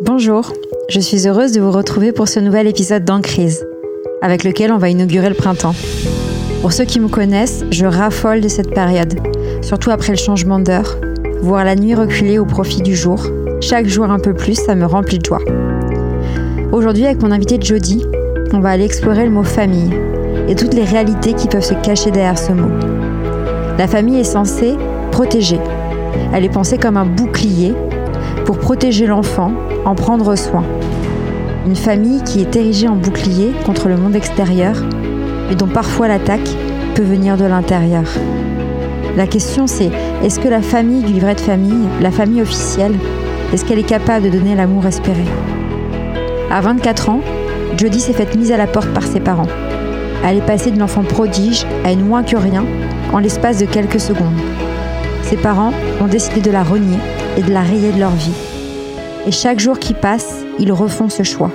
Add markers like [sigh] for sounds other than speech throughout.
Bonjour, je suis heureuse de vous retrouver pour ce nouvel épisode d'Encrise, avec lequel on va inaugurer le printemps. Pour ceux qui me connaissent, je raffole de cette période, surtout après le changement d'heure. Voir la nuit reculer au profit du jour, chaque jour un peu plus, ça me remplit de joie. Aujourd'hui, avec mon invité Jody, on va aller explorer le mot famille et toutes les réalités qui peuvent se cacher derrière ce mot. La famille est censée protéger. Elle est pensée comme un bouclier pour protéger l'enfant, en prendre soin. Une famille qui est érigée en bouclier contre le monde extérieur, mais dont parfois l'attaque peut venir de l'intérieur. La question c'est, est-ce que la famille du livret de famille, la famille officielle, est-ce qu'elle est capable de donner l'amour espéré? À 24 ans, Jodie s'est faite mise à la porte par ses parents. Elle est passée de l'enfant prodige à une moins que rien en l'espace de quelques secondes. Ses parents ont décidé de la renier et de la rayer de leur vie. Et chaque jour qui passe, ils refont ce choix.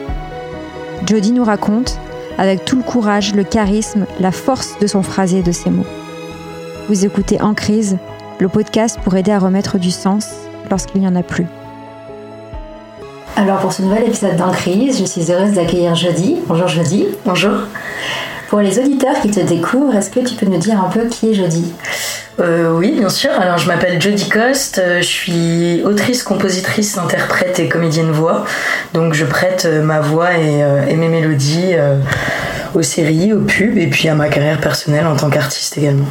Jodie nous raconte, avec tout le courage, le charisme, la force de son phrasé et de ses mots. Vous écoutez En crise, le podcast pour aider à remettre du sens lorsqu'il n'y en a plus. Alors pour ce nouvel épisode d'En crise, je suis heureuse d'accueillir Jodie. Bonjour Jodie. Bonjour. Pour les auditeurs qui te découvrent, est-ce que tu peux nous dire un peu qui est Jodie euh, oui, bien sûr. Alors, je m'appelle Jodie Coste. Euh, je suis autrice, compositrice, interprète et comédienne voix. Donc, je prête euh, ma voix et, mes mélodies aux séries, aux pubs et puis à ma carrière personnelle en tant qu'artiste également.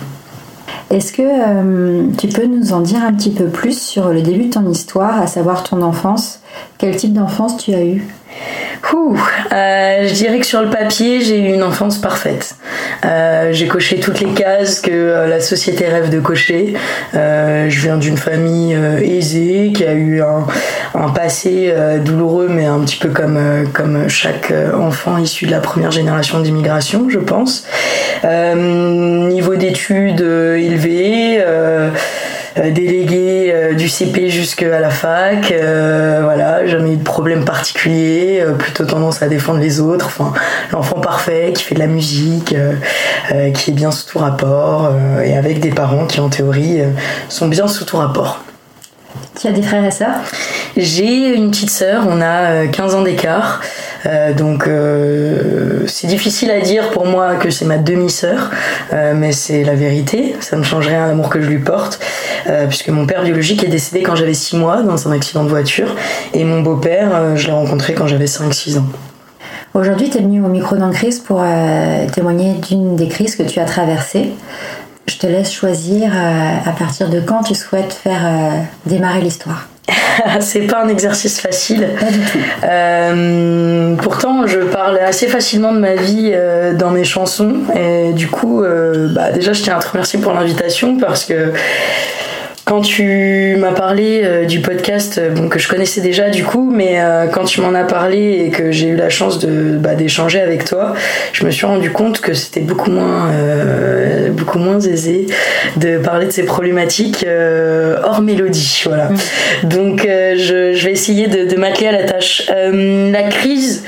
Est-ce que tu peux nous en dire un petit peu plus sur le début de ton histoire, à savoir ton enfance? Quel type d'enfance tu as eu Euh, je dirais que sur le papier, j'ai eu une enfance parfaite. Euh, j'ai coché toutes les cases que euh, la société rêve de cocher. je viens d'une famille aisée qui a eu un, un passé douloureux, mais un petit peu comme, comme chaque enfant issu de la première génération d'immigration, je pense. niveau d'études élevé euh, délégué euh, du CP jusqu'à la fac. Euh, voilà, jamais eu de problème particulier, plutôt tendance à défendre les autres. Enfin, l'enfant parfait qui fait de la musique, qui est bien sous tout rapport, et avec des parents qui en théorie sont bien sous tout rapport. Tu as des frères et sœurs? J'ai une petite sœur, on a 15 ans d'écart. Euh, donc euh, c'est difficile à dire pour moi que c'est ma demi-sœur, euh, mais c'est la vérité. Ça ne change rien à l'amour que je lui porte, puisque mon père biologique est décédé quand j'avais 6 mois dans un accident de voiture, et mon beau-père, je l'ai rencontré quand j'avais 5-6 ans. Aujourd'hui, tu es venu au micro d'Encrise pour témoigner d'une des crises que tu as traversées. Je te laisse choisir à partir de quand tu souhaites faire démarrer l'histoire. [laughs] c'est pas un exercice facile. Pas du tout. Euh, pourtant, je parle assez facilement de ma vie euh, dans mes chansons. Et du coup, euh, bah, déjà, je tiens à te remercier pour l'invitation parce que quand tu m'as parlé euh, du podcast, euh, bon, que je connaissais déjà du coup, mais euh, quand tu m'en as parlé et que j'ai eu la chance de bah, d'échanger avec toi, je me suis rendu compte que c'était beaucoup moins beaucoup moins aisé de parler de ces problématiques hors mélodie, voilà. Mm. Donc je, je, vais essayer de, de m'atteler à la tâche. la crise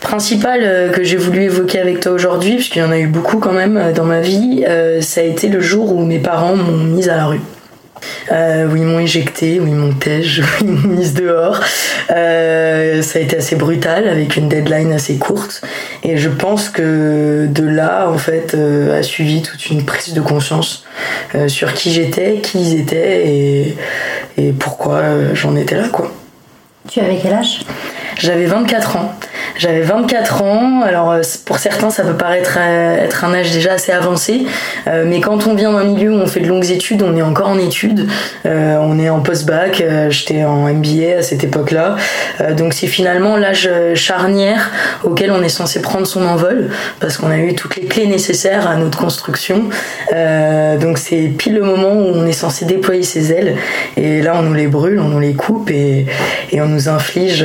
principale que j'ai voulu évoquer avec toi aujourd'hui, puisqu'il y en a eu beaucoup quand même dans ma vie, ça a été le jour où mes parents m'ont mise à la rue euh, où ils m'ont éjecté, où ils m'ont tège, [laughs] où ils m'ont mise dehors. Euh, ça a été assez brutal avec une deadline assez courte. Et je pense que de là, en fait, euh, a suivi toute une prise de conscience euh, sur qui j'étais, qui ils étaient et, et pourquoi j'en étais là, quoi. Tu avais quel âge? J'avais 24 ans. J'avais 24 ans, alors euh, pour certains ça peut paraître euh, être un âge déjà assez avancé, euh, mais quand on vient d'un milieu où on fait de longues études, on est encore en études, on est en post-bac, j'étais en MBA à cette époque-là, donc c'est finalement l'âge charnière auquel on est censé prendre son envol, parce qu'on a eu toutes les clés nécessaires à notre construction, donc c'est pile le moment où on est censé déployer ses ailes, et là on nous les brûle, on nous les coupe, et, et on nous inflige,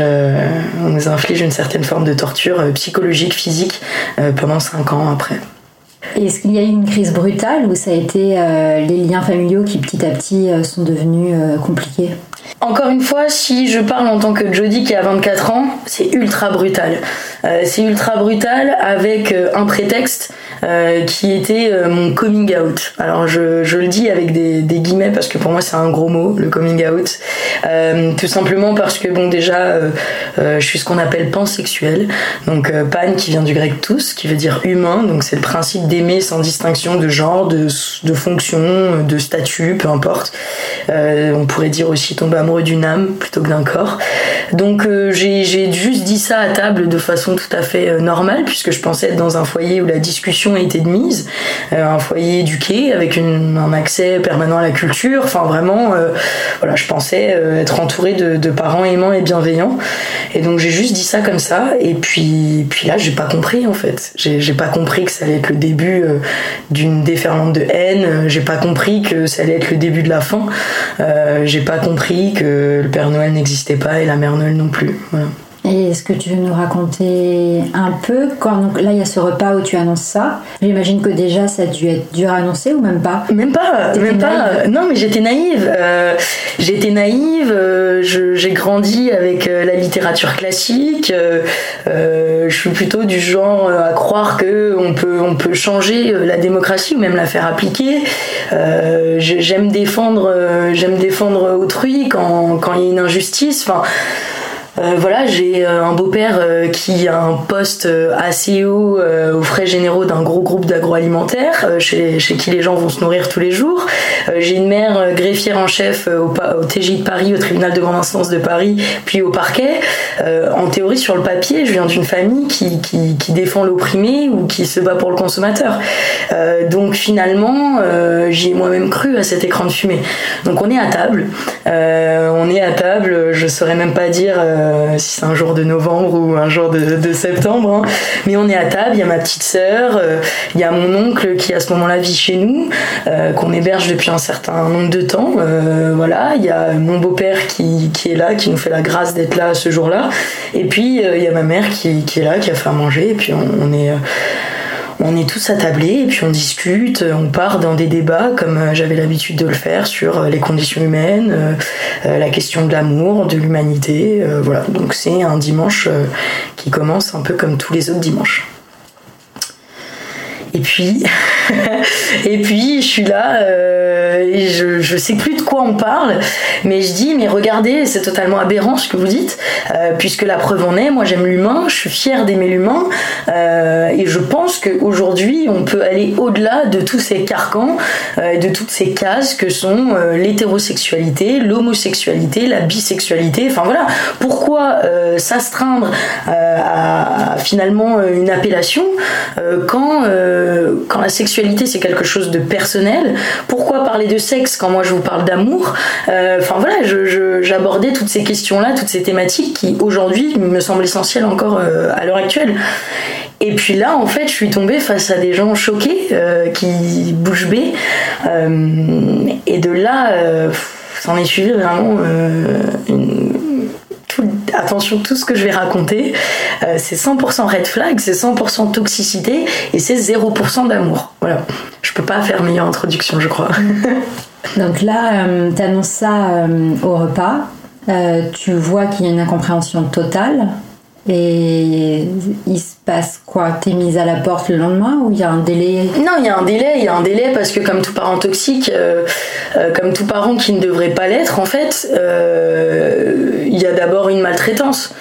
on nous inflige une certaine forme de torture euh, psychologique, physique euh, pendant 5 ans après. Est-ce qu'il y a eu une crise brutale ou ça a été euh, les liens familiaux qui petit à petit sont devenus compliqués? Encore une fois, si je parle en tant que Jodie qui a 24 ans, c'est ultra brutal. c'est ultra brutal avec un prétexte qui était mon coming out. Alors je, je le dis avec des, des, guillemets parce que pour moi c'est un gros mot, le coming out. tout simplement parce que bon déjà je suis ce qu'on appelle pansexuel. Donc pan qui vient du grec tous, qui veut dire humain. Donc c'est le principe d'aimer sans distinction de genre, de, de fonction, de statut, peu importe. on pourrait dire aussi tomber amoureux d'une âme plutôt que d'un corps. Donc euh, j'ai juste dit ça à table de façon tout à fait euh, normale puisque je pensais être dans un foyer où la discussion était de mise, euh, un foyer éduqué avec un accès permanent à la culture. Enfin vraiment, voilà, je pensais être entourée de, parents aimants et bienveillants. Et donc j'ai juste dit ça comme ça. Et puis puis là j'ai pas compris en fait. J'ai pas compris que ça allait être le début d'une déferlante de haine. J'ai pas compris que ça allait être le début de la fin. j'ai pas compris que le Père Noël n'existait pas et la Mère Noël non plus. Et est-ce que tu veux nous raconter un peu quand donc là il y a ce repas où tu annonces ça J'imagine que déjà ça a dû être dur à annoncer ou même pas? Même pas, même pas. Non mais j'étais naïve. Euh, j'étais naïve. Euh, j'ai grandi avec euh, la littérature classique. je suis plutôt du genre à croire que on peut on peut changer la démocratie ou même la faire appliquer. j'aime défendre j'aime défendre autrui quand quand il y a une injustice. Enfin euh, voilà, j'ai euh, un beau-père euh, qui a un poste assez haut aux frais généraux d'un gros groupe d'agroalimentaire, chez, qui les gens vont se nourrir tous les jours. j'ai une mère greffière en chef au, TJ de Paris, au tribunal de grande instance de Paris, puis au parquet. en théorie, sur le papier, je viens d'une famille qui défend l'opprimé ou qui se bat pour le consommateur. donc finalement, j'y ai moi-même cru à cet écran de fumée. Donc on est à table. on est à table, je saurais même pas dire euh, si c'est un jour de novembre ou un jour de, septembre. Hein. Mais on est à table, il y a ma petite sœur, euh, il y a mon oncle qui à ce moment-là vit chez nous, euh, qu'on héberge depuis un certain nombre de temps. voilà, il y a mon beau-père qui, est là, qui nous fait la grâce d'être là ce jour-là. Et puis il y a ma mère qui, est là, qui a fait à manger. Et puis on est on est tous attablés et puis on discute, on part dans des débats comme euh, j'avais l'habitude de le faire sur euh, les conditions humaines, euh, la question de l'amour, de l'humanité. Voilà, donc c'est un dimanche qui commence un peu comme tous les autres dimanches. Et puis, [laughs] [laughs] et puis je suis là et je, je sais plus de quoi on parle, mais je dis mais regardez, c'est totalement aberrant ce que vous dites, puisque la preuve en est, moi j'aime l'humain, je suis fière d'aimer l'humain, et je pense qu'aujourd'hui, on peut aller au-delà de tous ces carcans, euh, de toutes ces cases que sont euh, l'hétérosexualité, l'homosexualité, la bisexualité. Enfin voilà, pourquoi euh, s'astreindre à, finalement une appellation quand, quand la sexualité c'est quelque chose de personnel Pourquoi parler de sexe quand moi je vous parle d'amour? Enfin voilà, j'abordais toutes ces questions-là, toutes ces thématiques qui aujourd'hui me semblent essentielles encore à l'heure actuelle. Et puis là, en fait, je suis tombée face à des gens choqués euh, qui bougent bée. Euh, et de là, euh, s'en est suivi vraiment attention, tout ce que je vais raconter, c'est 100% red flag, c'est 100% toxicité et c'est 0% d'amour. Voilà. Je peux pas faire meilleure introduction, je crois. [laughs] Donc là, tu annonces ça au repas. tu vois qu'il y a une incompréhension totale. Et il se passe quoi? T'es mise à la porte le lendemain ou il y a un délai? Non, il y a un délai. Il y a un délai parce que comme tout parent toxique, euh, euh, comme tout parent qui ne devrait pas l'être, en fait, euh, il y a d'abord une maltraitance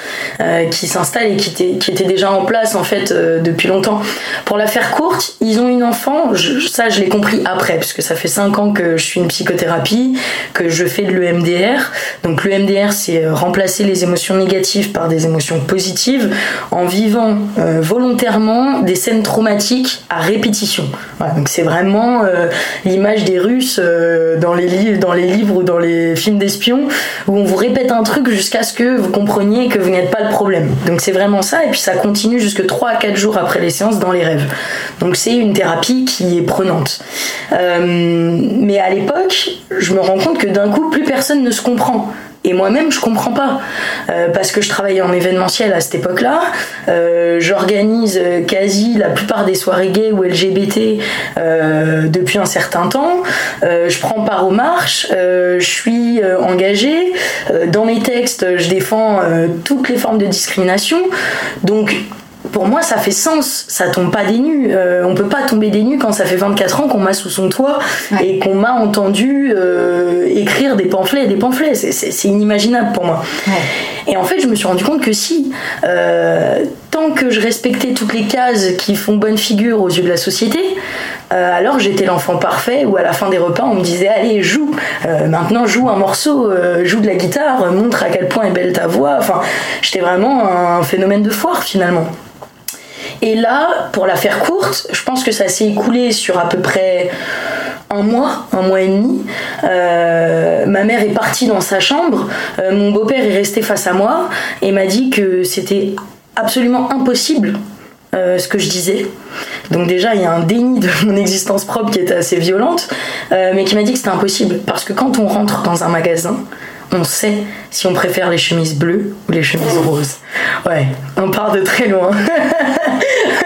qui s'installe et qui était, déjà en place en fait depuis longtemps. Pour la faire courte, ils ont une enfant. ça, je l'ai compris après, puisque ça fait 5 ans que je suis une psychothérapie, que je fais de l'EMDR. Donc l'EMDR, c'est remplacer les émotions négatives par des émotions positives en vivant euh, volontairement des scènes traumatiques à répétition. donc c'est vraiment euh, l'image des Russes euh, dans, les livres, ou dans les films d'espions où on vous répète un truc ce que vous compreniez que vous n'êtes pas le problème. Donc c'est vraiment ça et puis ça continue jusque 3 à 4 jours après les séances dans les rêves. Donc c'est une thérapie qui est prenante. mais à l'époque, je me rends compte que d'un coup, plus personne ne se comprend. Et moi-même, je comprends pas. Euh, parce que je travaillais en événementiel à cette époque-là. Euh, j'organise quasi la plupart des soirées gays ou LGBT euh, depuis un certain temps. je prends part aux marches. je suis engagée. dans mes textes, je défends toutes les formes de discrimination. Donc, pour moi, ça fait sens. Ça tombe pas des nues. Euh, on peut pas tomber des nues quand ça fait 24 ans qu'on m'a sous son toit et qu'on m'a entendu euh, écrire des pamphlets et des pamphlets. C'est inimaginable pour moi. Et en fait, je me suis rendu compte que si, euh, tant que je respectais toutes les cases qui font bonne figure aux yeux de la société, alors j'étais l'enfant parfait où à la fin des repas, on me disait Allez, joue, maintenant joue un morceau, joue de la guitare, montre à quel point est belle ta voix. Enfin, j'étais vraiment un phénomène de foire finalement. Et là, pour la faire courte, je pense que ça s'est écoulé sur à peu près un mois, un mois et demi. Euh, ma mère est partie dans sa chambre, euh, mon beau-père est resté face à moi et m'a dit que c'était absolument impossible euh, ce que je disais. Donc déjà, il y a un déni de mon existence propre qui était assez violente, mais qui m'a dit que c'était impossible. Parce que quand on rentre dans un magasin, on sait si on préfère les chemises bleues ou les chemises roses. Ouais, on part de très loin. [laughs]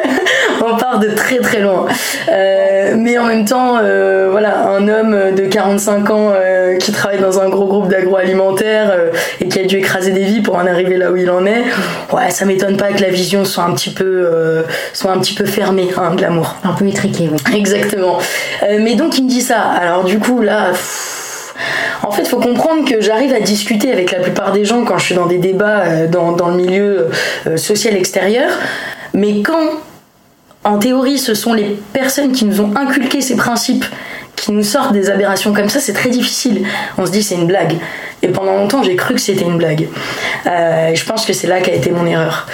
[laughs] on part de très très loin. Euh, mais en même temps, euh, voilà, un homme de 45 ans euh, qui travaille dans un gros groupe d'agroalimentaire et qui a dû écraser des vies pour en arriver là où il en est, ouais, ça m'étonne pas que la vision soit un petit peu, soit un petit peu fermée hein, de l'amour. Un peu étriquée, oui. Exactement. mais donc il me dit ça. Alors du coup, là. En fait, il faut comprendre que j'arrive à discuter avec la plupart des gens quand je suis dans des débats dans, dans le milieu social extérieur. Mais quand en théorie, ce sont les personnes qui nous ont inculqué ces principes qui nous sortent des aberrations comme ça, c'est très difficile. On se dit c'est une blague. Et pendant longtemps, j'ai cru que c'était une blague. Euh, je pense que c'est là qu'a été mon erreur.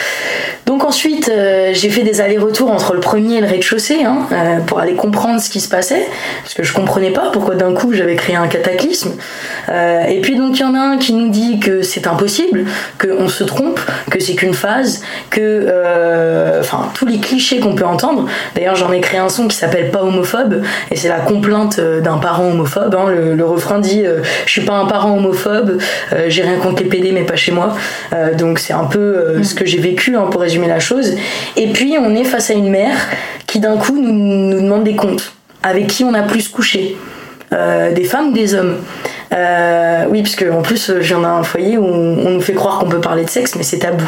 Donc ensuite, euh, j'ai fait des allers-retours entre le premier et le rez-de-chaussée hein, euh, pour aller comprendre ce qui se passait, parce que je comprenais pas pourquoi d'un coup j'avais créé un cataclysme. Euh, et puis donc il y en a un qui nous dit que c'est impossible, qu'on se trompe, que c'est qu'une phase, que enfin tous les clichés qu'on peut entendre. D'ailleurs j'en ai créé un son qui s'appelle pas homophobe et c'est la complainte d'un parent homophobe. Hein. Le, refrain dit je suis pas un parent homophobe, j'ai rien contre les PD mais pas chez moi. donc c'est un peu ce que j'ai vécu hein, pour la chose. Et puis on est face à une mère qui d'un coup nous, demande des comptes. Avec qui on a plus couché euh, Des femmes ou des hommes? Euh, oui, parce en plus, euh, j'en ai un foyer où on, nous fait croire qu'on peut parler de sexe, mais c'est tabou.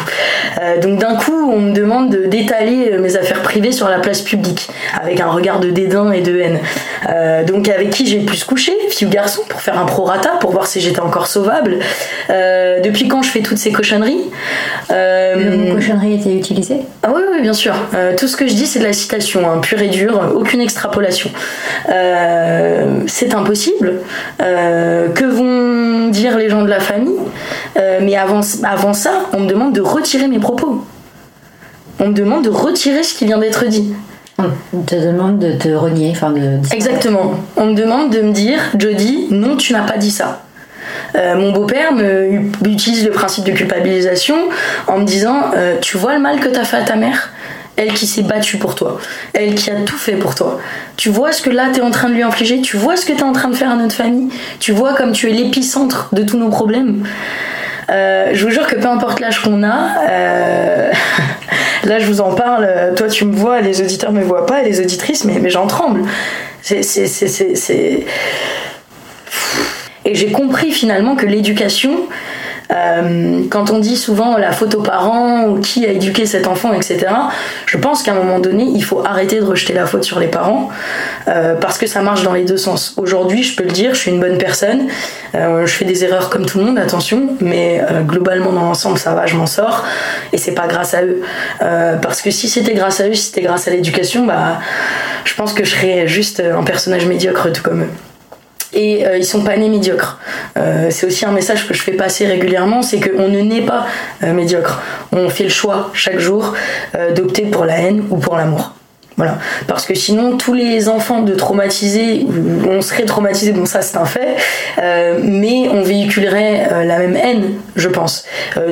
Euh, donc d'un coup, on me demande d'étaler mes affaires privées sur la place publique, avec un regard de dédain et de haine. donc avec qui j'ai pu se coucher, fille ou garçon, pour faire un prorata, pour voir si j'étais encore sauvable. depuis quand je fais toutes ces cochonneries? Le cochonnerie était utilisé? Ah oui, oui, bien sûr. tout ce que je dis, c'est de la citation, hein, pure et dure, aucune extrapolation. c'est impossible que vont dire les gens de la famille. Euh, mais avant, avant ça, on me demande de retirer mes propos. On me demande de retirer ce qui vient d'être dit. On te demande de te renier, enfin de... Exactement. On me demande de me dire, Jody, non, tu n'as pas dit ça. Euh, mon beau-père me utilise le principe de culpabilisation en me disant, euh, tu vois le mal que t'as fait à ta mère? Elle qui s'est battue pour toi, elle qui a tout fait pour toi. Tu vois ce que là tu es en train de lui infliger, tu vois ce que tu es en train de faire à notre famille, tu vois comme tu es l'épicentre de tous nos problèmes? Euh, je vous jure que peu importe l'âge qu'on a, euh, [laughs] là je vous en parle, toi tu me vois, les auditeurs me voient pas, les auditrices, mais, mais j'en tremble. Et j'ai compris finalement que l'éducation, euh, quand on dit souvent la faute aux parents ou qui a éduqué cet enfant, etc., je pense qu'à un moment donné, il faut arrêter de rejeter la faute sur les parents euh, parce que ça marche dans les deux sens. Aujourd'hui, je peux le dire, je suis une bonne personne, euh, je fais des erreurs comme tout le monde, attention, mais globalement dans l'ensemble, ça va, je m'en sors et c'est pas grâce à eux. parce que si c'était grâce à eux, si c'était grâce à l'éducation, bah, je pense que je serais juste un personnage médiocre tout comme eux et euh, ils sont pas nés médiocres. Euh, c'est aussi un message que je fais passer régulièrement, c'est qu'on ne naît pas euh, médiocre. On fait le choix chaque jour d'opter pour la haine ou pour l'amour. Voilà. Parce que sinon, tous les enfants de traumatisés, on serait traumatisés, bon ça c'est un fait, mais on véhiculerait la même haine, je pense.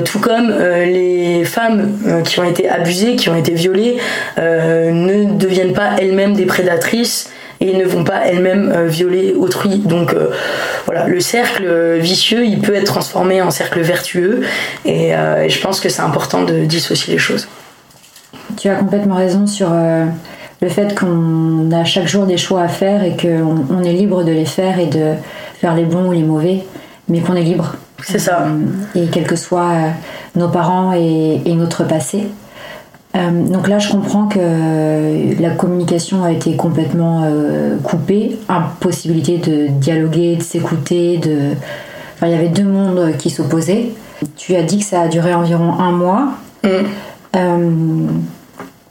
tout comme les femmes qui ont été abusées, qui ont été violées, ne deviennent pas elles-mêmes des prédatrices et ne vont pas elles-mêmes euh, violer autrui. Donc euh, voilà, le cercle vicieux, il peut être transformé en cercle vertueux et, euh, je pense que c'est important de dissocier les choses. Tu as complètement raison sur le fait qu'on a chaque jour des choix à faire et qu'on on est libre de les faire et de faire les bons ou les mauvais, mais qu'on est libre. C'est ça. et quels que soient nos parents et, et notre passé. Donc là, je comprends que la communication a été complètement coupée, impossibilité de dialoguer, de s'écouter, de... Enfin, il y avait deux mondes qui s'opposaient. Tu as dit que ça a duré environ un mois. Mm.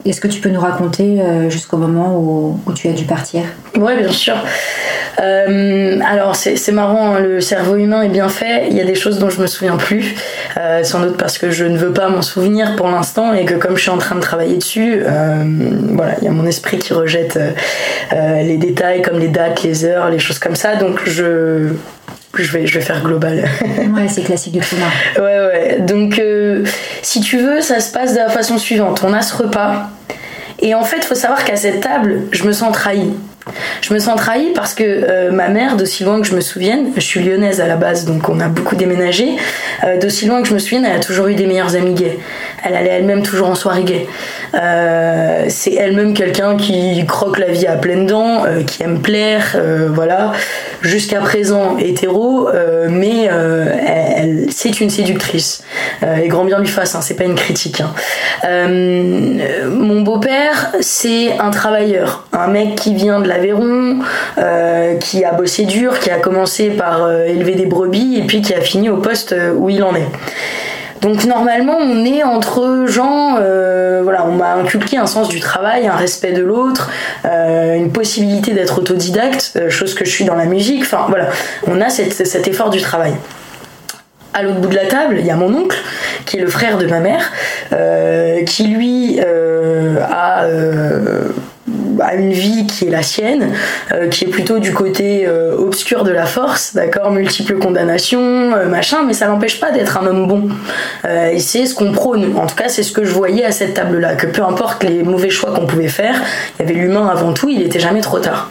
Est-ce que tu peux nous raconter jusqu'au moment où, où, tu as dû partir? Oui, bien sûr. Euh, alors c'est marrant, hein, le cerveau humain est bien fait. Il y a des choses dont je me souviens plus, euh, sans doute parce que je ne veux pas m'en souvenir pour l'instant et que comme je suis en train de travailler dessus, euh, voilà, il y a mon esprit qui rejette les détails comme les dates, les heures, les choses comme ça. Donc je je vais, je vais faire global. [laughs] ouais, c'est classique du climat. Ouais, ouais. Donc, si tu veux, ça se passe de la façon suivante. On a ce repas. Et en fait, il faut savoir qu'à cette table, je me sens trahie. Je me sens trahie parce que euh, ma mère, d'aussi loin que je me souvienne, je suis lyonnaise à la base, donc on a beaucoup déménagé, euh, d'aussi loin que je me souvienne, elle a toujours eu des meilleurs amis gays. Elle allait elle-même toujours en soirée gay. Euh, c'est elle-même quelqu'un qui croque la vie à pleines dents, qui aime plaire, voilà. Jusqu'à présent hétéro, mais elle, c'est une séductrice. et grand bien lui fasse, hein, c'est pas une critique. Hein. mon beau-père, c'est un travailleur, un mec qui vient de la l'Aveyron, euh, qui a bossé dur, qui a commencé par euh, élever des brebis et puis qui a fini au poste euh, où il en est. Donc normalement, on est entre gens, voilà, on m'a inculqué un sens du travail, un respect de l'autre, une possibilité d'être autodidacte, chose que je suis dans la musique. Enfin voilà, on a cet effort du travail. À l'autre bout de la table, il y a mon oncle, qui est le frère de ma mère, qui lui a à une vie qui est la sienne, euh, qui est plutôt du côté euh, obscur de la force, d'accord, multiples condamnations, euh, machin, mais ça n'empêche pas d'être un homme bon. et c'est ce qu'on prône, en tout cas c'est ce que je voyais à cette table-là, que peu importe les mauvais choix qu'on pouvait faire, il y avait l'humain avant tout, il n'était jamais trop tard.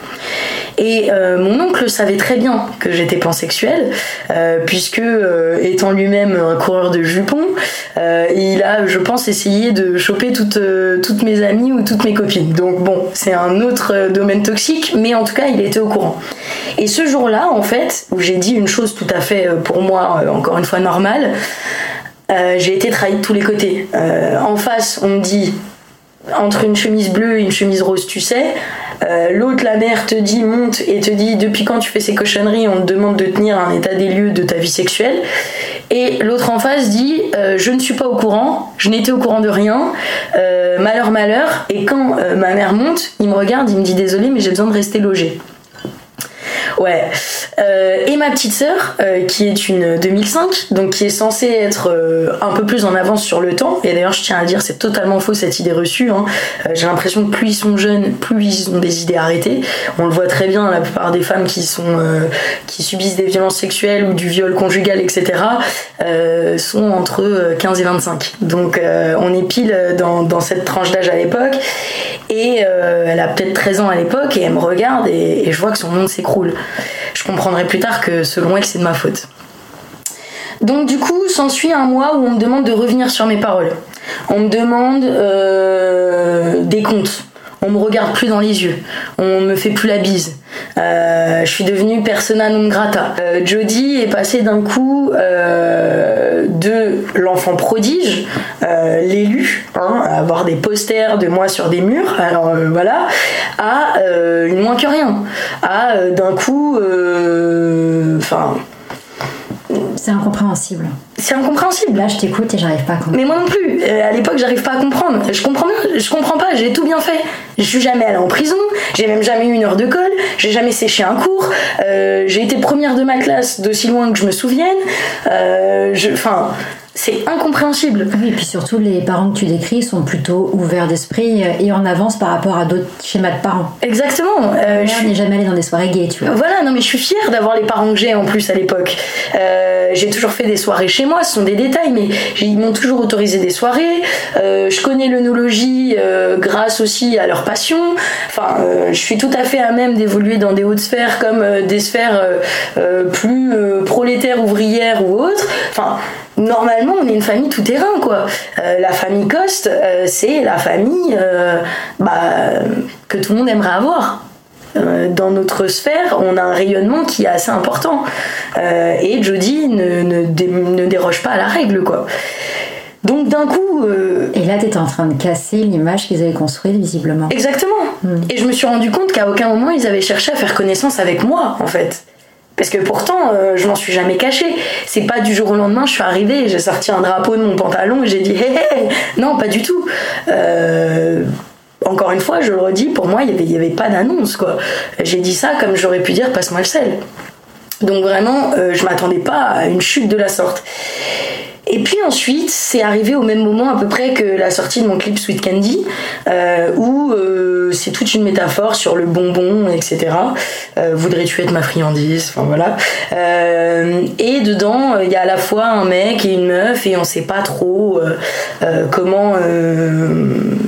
Et euh, mon oncle savait très bien que j'étais pansexuelle, euh, puisque euh, étant lui-même un coureur de jupons, il a, je pense, essayé de choper toutes, toutes mes amies ou toutes mes copines. Donc bon, c'est un autre domaine toxique, mais en tout cas, il était au courant. Et ce jour-là, en fait, où j'ai dit une chose tout à fait, pour moi, encore une fois normale, j'ai été trahie de tous les côtés. en face, on me dit entre une chemise bleue et une chemise rose, tu sais. Euh, l'autre, la mère, te dit, monte et te dit depuis quand tu fais ces cochonneries, on te demande de tenir un état des lieux de ta vie sexuelle. Et l'autre en face dit euh, je ne suis pas au courant, je n'étais au courant de rien, euh, malheur, malheur. Et quand ma mère monte, il me regarde, il me dit désolé, mais j'ai besoin de rester logé. Ouais. Euh, et ma petite sœur, euh, qui est une 2005, donc qui est censée être euh, un peu plus en avance sur le temps. Et d'ailleurs, je tiens à dire, c'est totalement faux cette idée reçue. Hein. J'ai l'impression que plus ils sont jeunes, plus ils ont des idées arrêtées. On le voit très bien, la plupart des femmes qui sont qui subissent des violences sexuelles ou du viol conjugal, etc., sont entre 15 et 25. Donc, on est pile dans, dans cette tranche d'âge à l'époque. Et elle a peut-être 13 ans à l'époque et elle me regarde et, et je vois que son monde s'écroule. Je comprendrai plus tard que selon elle, c'est de ma faute. Donc du coup, s'ensuit un mois où on me demande de revenir sur mes paroles. On me demande euh, des comptes. On me regarde plus dans les yeux. On me fait plus la bise. Euh, je suis devenue persona non grata. Euh, Jodie est passée d'un coup de l'enfant prodige, l'élu, hein, à avoir des posters de moi sur des murs, alors voilà, à une moins que rien, à d'un coup, enfin c'est incompréhensible. C'est incompréhensible. Là, je t'écoute et j'arrive pas à comprendre. Mais moi non plus. Euh, à l'époque, j'arrive pas à comprendre. Je comprends bien, je comprends pas. J'ai tout bien fait. Je suis jamais allée en prison. J'ai même jamais eu une heure de colle. J'ai jamais séché un cours. Euh, j'ai été première de ma classe d'aussi loin que je me souvienne. Euh, enfin c'est incompréhensible. Oui, et puis surtout, les parents que tu décris sont plutôt ouverts d'esprit et en avance par rapport à d'autres schémas de parents. Exactement. Euh, je n'ai jamais allé dans des soirées gays, tu vois. Voilà, non, mais je suis fière d'avoir les parents que j'ai en plus à l'époque. Euh, j'ai toujours fait des soirées chez moi, ce sont des détails, mais ils m'ont toujours autorisé des soirées. Euh, je connais l'œnologie euh, grâce aussi à leur passion. Enfin, euh, je suis tout à fait à même d'évoluer dans des hautes sphères comme des sphères plus prolétaires, ouvrières ou autres. Enfin, normalement on est une famille tout terrain quoi. Euh, la famille Coste, euh, c'est la famille euh, bah, que tout le monde aimerait avoir. Dans notre sphère, on a un rayonnement qui est assez important. et Jodie ne, ne, déroge pas à la règle, quoi. Donc d'un coup. Et là, tu étais en train de casser l'image qu'ils avaient construite visiblement. Exactement. Hmm. Et je me suis rendu compte qu'à aucun moment ils avaient cherché à faire connaissance avec moi, en fait. Parce que pourtant, euh, je m'en suis jamais cachée. C'est pas du jour au lendemain, je suis arrivée, j'ai sorti un drapeau de mon pantalon et j'ai dit hé hé Non, pas du tout. Euh, encore une fois, je le redis, pour moi, il n'y avait, pas d'annonce, quoi. J'ai dit ça comme j'aurais pu dire passe-moi le sel. Donc vraiment, je m'attendais pas à une chute de la sorte. Et puis ensuite, c'est arrivé au même moment à peu près que la sortie de mon clip Sweet Candy, euh, où euh, c'est toute une métaphore sur le bonbon, etc. Euh, Voudrais-tu être ma friandise? Enfin voilà. et dedans, il y a à la fois un mec et une meuf, et on sait pas trop comment.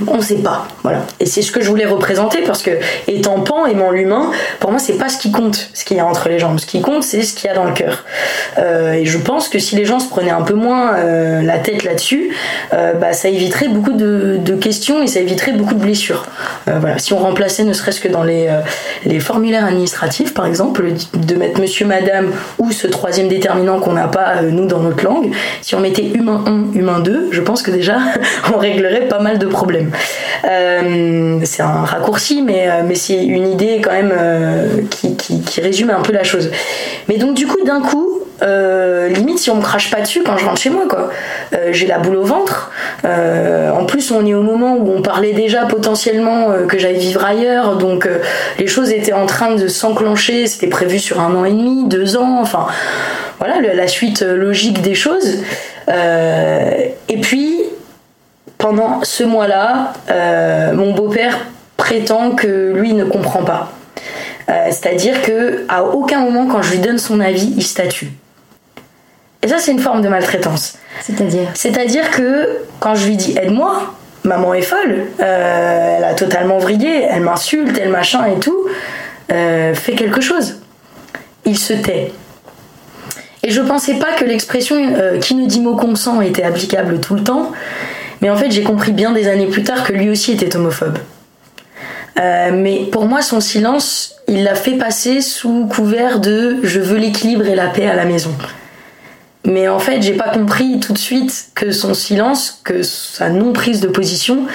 on sait pas. Voilà. Et c'est ce que je voulais représenter parce que, étant pan, aimant l'humain, pour moi, c'est pas ce qui compte, ce qu'il y a entre les jambes. Ce qui compte, c'est ce qu'il y a dans le cœur. et je pense que si les gens se prenaient un peu moins euh, la tête là-dessus, euh, bah, ça éviterait beaucoup de, questions et ça éviterait beaucoup de blessures. Euh, voilà. Si on remplaçait ne serait-ce que dans les, formulaires administratifs, par exemple, de mettre monsieur, madame ou ce troisième déterminant qu'on n'a pas, nous, dans notre langue, si on mettait humain 1, humain 2, je pense que déjà, [laughs] on réglerait pas mal de problèmes. c'est un raccourci, mais, mais c'est une idée quand même qui, qui, qui résume un peu la chose. Mais donc, du coup, d'un coup, euh, limite si on me crache pas dessus quand je rentre chez moi quoi. Euh, j'ai la boule au ventre. Euh, en plus on est au moment où on parlait déjà potentiellement que j'allais vivre ailleurs, donc les choses étaient en train de s'enclencher. C'était prévu sur un an et demi, deux ans, enfin voilà la suite logique des choses. et puis pendant ce mois-là, mon beau-père prétend que lui ne comprend pas. C'est-à-dire que à aucun moment quand je lui donne son avis, il statue. Et ça, c'est une forme de maltraitance. C'est-à-dire C'est-à-dire que quand je lui dis aide-moi, maman est folle, euh, elle a totalement vrillé, elle m'insulte, elle machin et tout, euh, fais quelque chose. Il se tait. Et je pensais pas que l'expression euh, qui ne dit mot consent était applicable tout le temps, mais en fait j'ai compris bien des années plus tard que lui aussi était homophobe. mais pour moi, son silence, il l'a fait passer sous couvert de je veux l'équilibre et la paix à la maison. Mais en fait, j'ai pas compris tout de suite que son silence, que sa non prise de position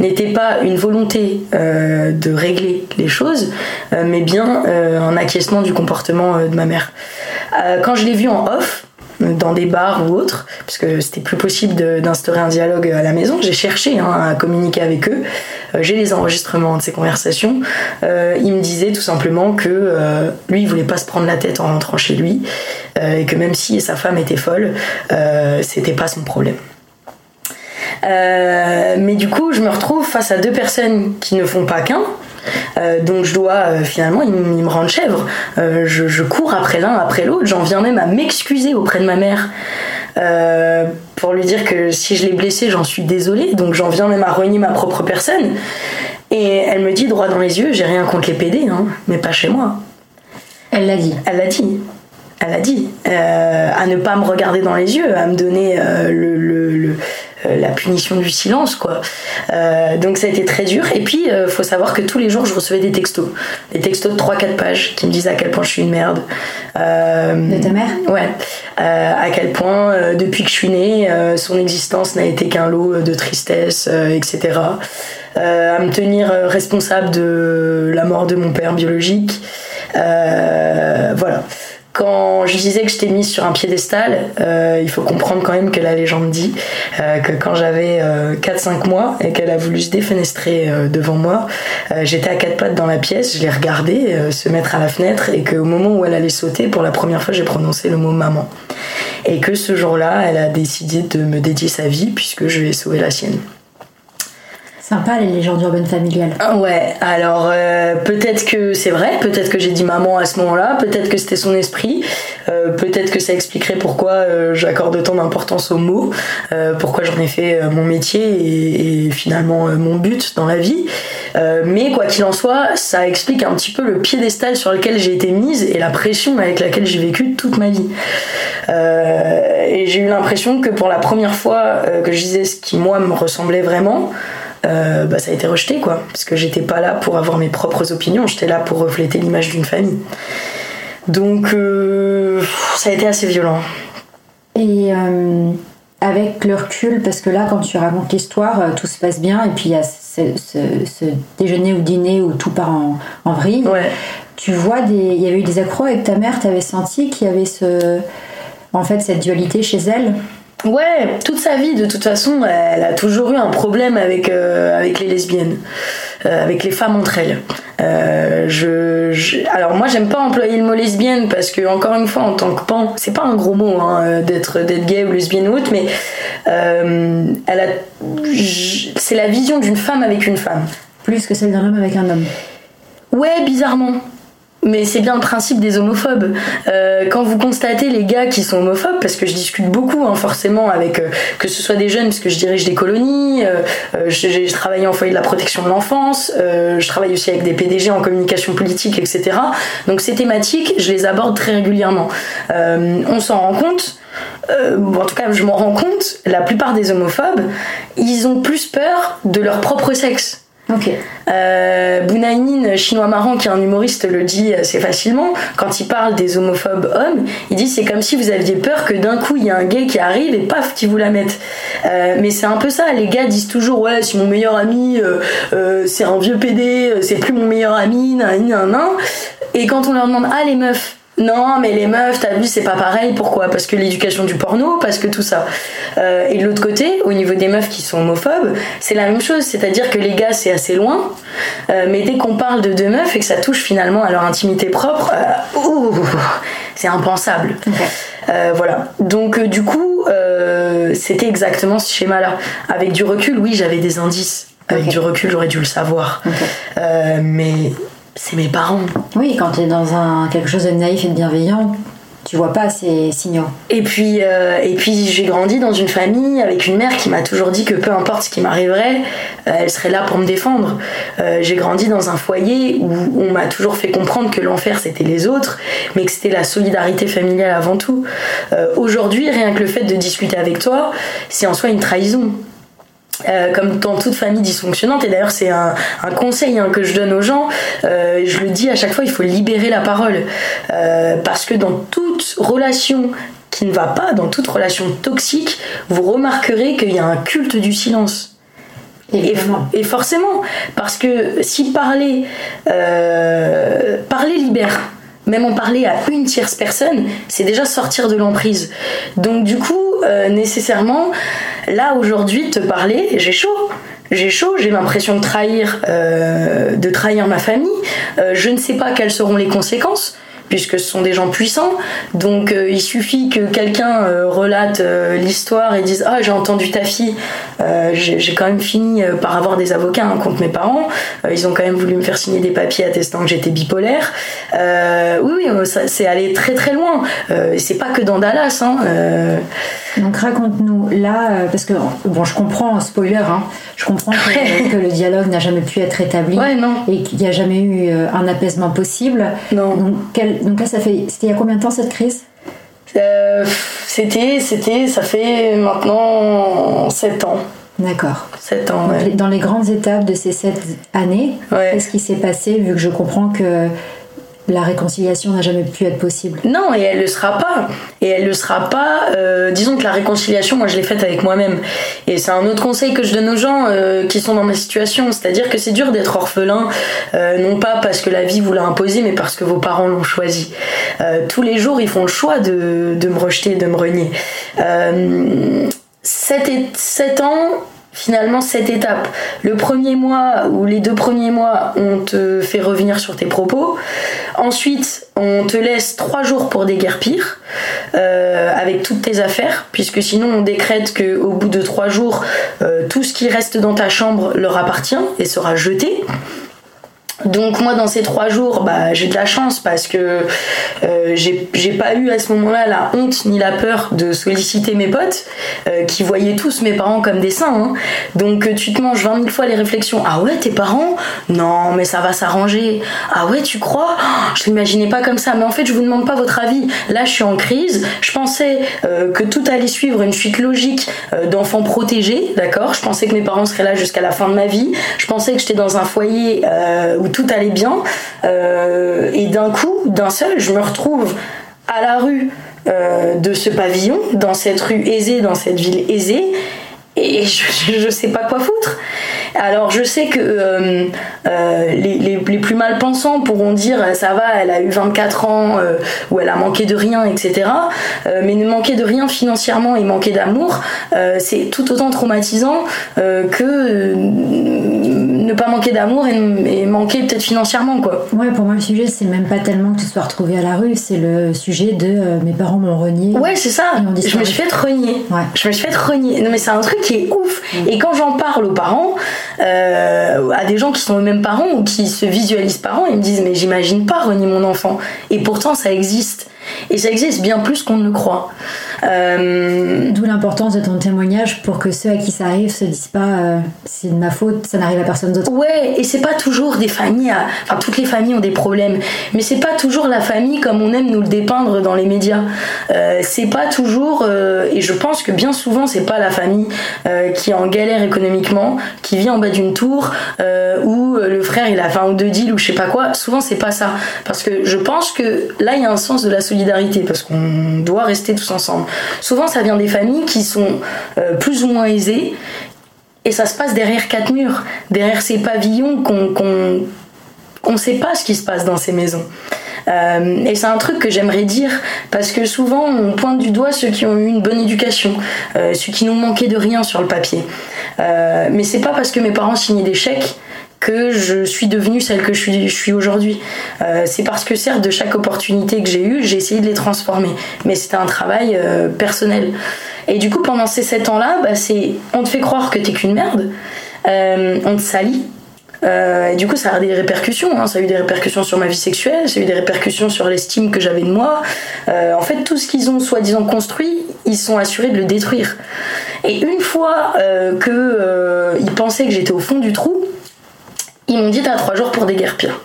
n'était pas une volonté euh, de régler les choses, euh, mais bien euh, un acquiescement du comportement de ma mère. quand je l'ai vu en off, dans des bars ou autres, parce que c'était plus possible d'instaurer un dialogue à la maison. J'ai cherché hein, à communiquer avec eux. Euh, j'ai les enregistrements de ces conversations. Euh, il me disait tout simplement que euh, lui, il voulait pas se prendre la tête en rentrant chez lui, et que même si sa femme était folle, c'était pas son problème. mais du coup, je me retrouve face à deux personnes qui ne font pas qu'un, euh, donc je dois euh, finalement, il, me rend chèvre. Euh, je, cours après l'un, après l'autre. J'en viens même à m'excuser auprès de ma mère. pour lui dire que si je l'ai blessée, j'en suis désolée. Donc j'en viens même à renier ma propre personne. Et elle me dit droit dans les yeux, j'ai rien contre les PD, hein, mais pas chez moi. Elle l'a dit. Elle l'a dit. Elle l'a dit. à ne pas me regarder dans les yeux, à me donner le euh, la punition du silence, quoi. Euh, donc ça a été très dur. Et puis, il euh, faut savoir que tous les jours, je recevais des textos. Des textos de 3-4 pages qui me disaient à quel point je suis une merde. de ta mère? Ouais. à quel point, depuis que je suis née, son existence n'a été qu'un lot de tristesse, etc. à me tenir responsable de la mort de mon père biologique. voilà quand je disais que j'étais mise sur un piédestal, euh, il faut comprendre quand même que la légende dit euh, que quand j'avais 4-5 euh, mois et qu'elle a voulu se défenestrer devant moi, j'étais à quatre pattes dans la pièce, je l'ai regardée se mettre à la fenêtre et qu'au moment où elle allait sauter, pour la première fois, j'ai prononcé le mot maman. Et que ce jour-là, elle a décidé de me dédier sa vie puisque je lui ai sauvé la sienne. Sympa les légendes urbaines familiales. Ah ouais, alors euh, peut-être que c'est vrai, peut-être que j'ai dit maman à ce moment-là, peut-être que c'était son esprit, euh, peut-être que ça expliquerait pourquoi euh, j'accorde tant d'importance aux mots, pourquoi j'en ai fait mon métier et, finalement mon but dans la vie. mais quoi qu'il en soit, ça explique un petit peu le piédestal sur lequel j'ai été mise et la pression avec laquelle j'ai vécu toute ma vie. et j'ai eu l'impression que pour la première fois que je disais ce qui moi me ressemblait vraiment, euh, bah, ça a été rejeté, quoi. Parce que j'étais pas là pour avoir mes propres opinions, j'étais là pour refléter l'image d'une famille. Donc, euh, ça a été assez violent. Et euh, avec le recul, parce que là, quand tu racontes l'histoire, tout se passe bien, et puis il y a ce, ce, déjeuner ou dîner où tout part en, en vrille. Tu vois, il y avait eu des accros avec ta mère, tu avais senti qu'il y avait ce, en fait, cette dualité chez elle? Ouais, toute sa vie, de toute façon, elle a toujours eu un problème avec, euh, avec les lesbiennes, euh, avec les femmes entre elles. Euh, je, alors moi, j'aime pas employer le mot lesbienne parce que encore une fois, en tant que pan, c'est pas un gros mot hein, d'être d'être gay ou lesbienne ou autre, mais elle a, c'est la vision d'une femme avec une femme. Plus que celle d'un homme avec un homme. Ouais, bizarrement. Mais c'est bien le principe des homophobes. Euh, quand vous constatez les gars qui sont homophobes, parce que je discute beaucoup hein, forcément avec euh, que ce soit des jeunes, parce que je dirige des colonies, euh, j'ai travaillé en foyer de la protection de l'enfance, je travaille aussi avec des PDG en communication politique, etc. Donc ces thématiques, je les aborde très régulièrement. on s'en rend compte. en tout cas, je m'en rends compte. La plupart des homophobes, ils ont plus peur de leur propre sexe. Ok. Euh, chinois marrant, qui est un humoriste, le dit assez facilement. Quand il parle des homophobes hommes, il dit c'est comme si vous aviez peur que d'un coup il y a un gay qui arrive et paf, qui vous la mette. Euh, mais c'est un peu ça. Les gars disent toujours ouais, si mon meilleur ami euh, euh, c'est un vieux PD, c'est plus mon meilleur ami, nan, nan, nan. Et quand on leur demande ah les meufs, non, mais les meufs, t'as vu, c'est pas pareil. Pourquoi? Parce que l'éducation du porno, parce que tout ça. Euh, et de l'autre côté, au niveau des meufs qui sont homophobes, c'est la même chose. C'est-à-dire que les gars, c'est assez loin. Euh, mais dès qu'on parle de deux meufs et que ça touche finalement à leur intimité propre, euh, c'est impensable. voilà. Donc, du coup, c'était exactement ce schéma-là. Avec du recul, oui, j'avais des indices. Avec du recul, j'aurais dû le savoir. mais c'est mes parents. Oui, quand tu es dans un, quelque chose de naïf et de bienveillant, tu vois pas ces signaux. Et puis, euh, et puis j'ai grandi dans une famille avec une mère qui m'a toujours dit que peu importe ce qui m'arriverait, euh, elle serait là pour me défendre. Euh, j'ai grandi dans un foyer où on m'a toujours fait comprendre que l'enfer c'était les autres, mais que c'était la solidarité familiale avant tout. Aujourd'hui, rien que le fait de discuter avec toi, c'est en soi une trahison. Euh, comme dans toute famille dysfonctionnante, et d'ailleurs c'est un, conseil hein, que je donne aux gens, euh, je le dis à chaque fois, il faut libérer la parole. Euh, parce que dans toute relation qui ne va pas, dans toute relation toxique, vous remarquerez qu'il y a un culte du silence. Et, et, forcément, parce que si parler, parler libère, même en parler à une tierce personne, c'est déjà sortir de l'emprise. Donc du coup, nécessairement, Là, aujourd'hui, te parler, j'ai chaud. J'ai chaud, j'ai l'impression de trahir, euh, de trahir ma famille. Euh, je ne sais pas quelles seront les conséquences puisque ce sont des gens puissants. Donc euh, il suffit que quelqu'un euh, relate euh, l'histoire et dise Ah, j'ai entendu ta fille. j'ai quand même fini par avoir des avocats hein, contre mes parents. ils ont quand même voulu me faire signer des papiers attestant que j'étais bipolaire. oui, oui, c'est allé très très loin. c'est pas que dans Dallas. Hein, Donc raconte-nous là, parce que bon, je comprends, spoiler, hein, je comprends que, le dialogue n'a jamais pu être établi et qu'il n'y a jamais eu un apaisement possible. Non. Donc, quel, donc là, ça fait. C'était il y a combien de temps cette crise? Euh, C'était, c'était, ça fait maintenant 7 ans. D'accord. 7 ans. Dans les grandes étapes de ces 7 années, qu'est-ce qui s'est passé vu que je comprends que la réconciliation n'a jamais pu être possible. Non, et elle le sera pas. Et elle le sera pas. Euh, disons que la réconciliation, moi, je l'ai faite avec moi-même. Et c'est un autre conseil que je donne aux gens euh, qui sont dans ma situation. C'est-à-dire que c'est dur d'être orphelin, euh, non pas parce que la vie vous l'a imposé, mais parce que vos parents l'ont choisi. tous les jours, ils font le choix de, me rejeter, de me renier. Sept, sept ans, finalement cette étape. Le premier mois ou les deux premiers mois, on te fait revenir sur tes propos. Ensuite, on te laisse trois jours pour déguerpir euh, avec toutes tes affaires, puisque sinon on décrète qu'au bout de trois jours, euh, tout ce qui reste dans ta chambre leur appartient et sera jeté. Donc moi dans ces trois jours, bah, j'ai de la chance parce que euh, j'ai pas eu à ce moment-là la honte ni la peur de solliciter mes potes euh, qui voyaient tous mes parents comme des saints. Hein. Donc euh, tu te manges 20 000 fois les réflexions. Ah ouais tes parents? Non mais ça va s'arranger. Ah ouais tu crois? Oh, Je l'imaginais pas comme ça. Mais en fait je vous demande pas votre avis. Là je suis en crise. Je pensais que tout allait suivre une suite logique d'enfants protégés, d'accord? Je pensais que mes parents seraient là jusqu'à la fin de ma vie. Je pensais que j'étais dans un foyer où tout allait bien. Euh, et d'un coup, d'un seul, je me retrouve à la rue de ce pavillon, dans cette rue aisée, dans cette ville aisée, et [laughs] je, sais pas quoi foutre. Alors je sais que euh, euh, les, les, les, plus mal pensants pourront dire ça va, elle a eu 24 ans euh, ou elle a manqué de rien, etc. mais ne manquer de rien financièrement et manquer d'amour, c'est tout autant traumatisant que ne pas manquer d'amour et, manquer peut-être financièrement quoi. Ouais, pour moi le sujet c'est même pas tellement que tu sois retrouvé à la rue, c'est le sujet de mes parents m'ont renié. Ouais, c'est ça. Je me suis fait renier. Ouais. Je me suis fait renier. Non mais c'est un truc qui est ouf. Mm. Et quand j'en parle aux parents, euh, à des gens qui sont eux-mêmes parents ou qui se visualisent parents, ils me disent mais j'imagine pas renier mon enfant. Et pourtant ça existe. Et ça existe bien plus qu'on ne le croit. Euh, D'où l'importance de ton témoignage pour que ceux à qui ça arrive se disent pas euh, c'est de ma faute, ça n'arrive à personne d'autre. Ouais, et c'est pas toujours des familles, enfin toutes les familles ont des problèmes, mais c'est pas toujours la famille comme on aime nous le dépeindre dans les médias. Euh, c'est pas toujours, et je pense que bien souvent c'est pas la famille qui est en galère économiquement, qui vit en bas d'une tour, où le frère il a fait un ou deux deals ou je sais pas quoi. Souvent c'est pas ça, parce que je pense que là il y a un sens de la solidarité, parce qu'on doit rester tous ensemble. Souvent, ça vient des familles qui sont euh, plus ou moins aisées et ça se passe derrière quatre murs, derrière ces pavillons qu'on ne sait pas ce qui se passe dans ces maisons. Euh, et c'est un truc que j'aimerais dire parce que souvent on pointe du doigt ceux qui ont eu une bonne éducation, euh, ceux qui n'ont manqué de rien sur le papier. mais c'est pas parce que mes parents signaient des chèques que je suis devenue celle que je suis, aujourd'hui. Euh, c'est parce que certes, de chaque opportunité que j'ai eue, j'ai essayé de les transformer. Mais c'était un travail euh, personnel. Et du coup, pendant ces 7 ans-là, bah, on te fait croire que t'es qu'une merde, euh, on te salit. et du coup, ça a des répercussions. Hein. Ça a eu des répercussions sur ma vie sexuelle, ça a eu des répercussions sur l'estime que j'avais de moi. en fait, tout ce qu'ils ont soi-disant construit, ils sont assurés de le détruire. Et une fois qu'ils pensaient que j'étais au fond du trou, ils m'ont dit t'as trois jours pour déguerpir.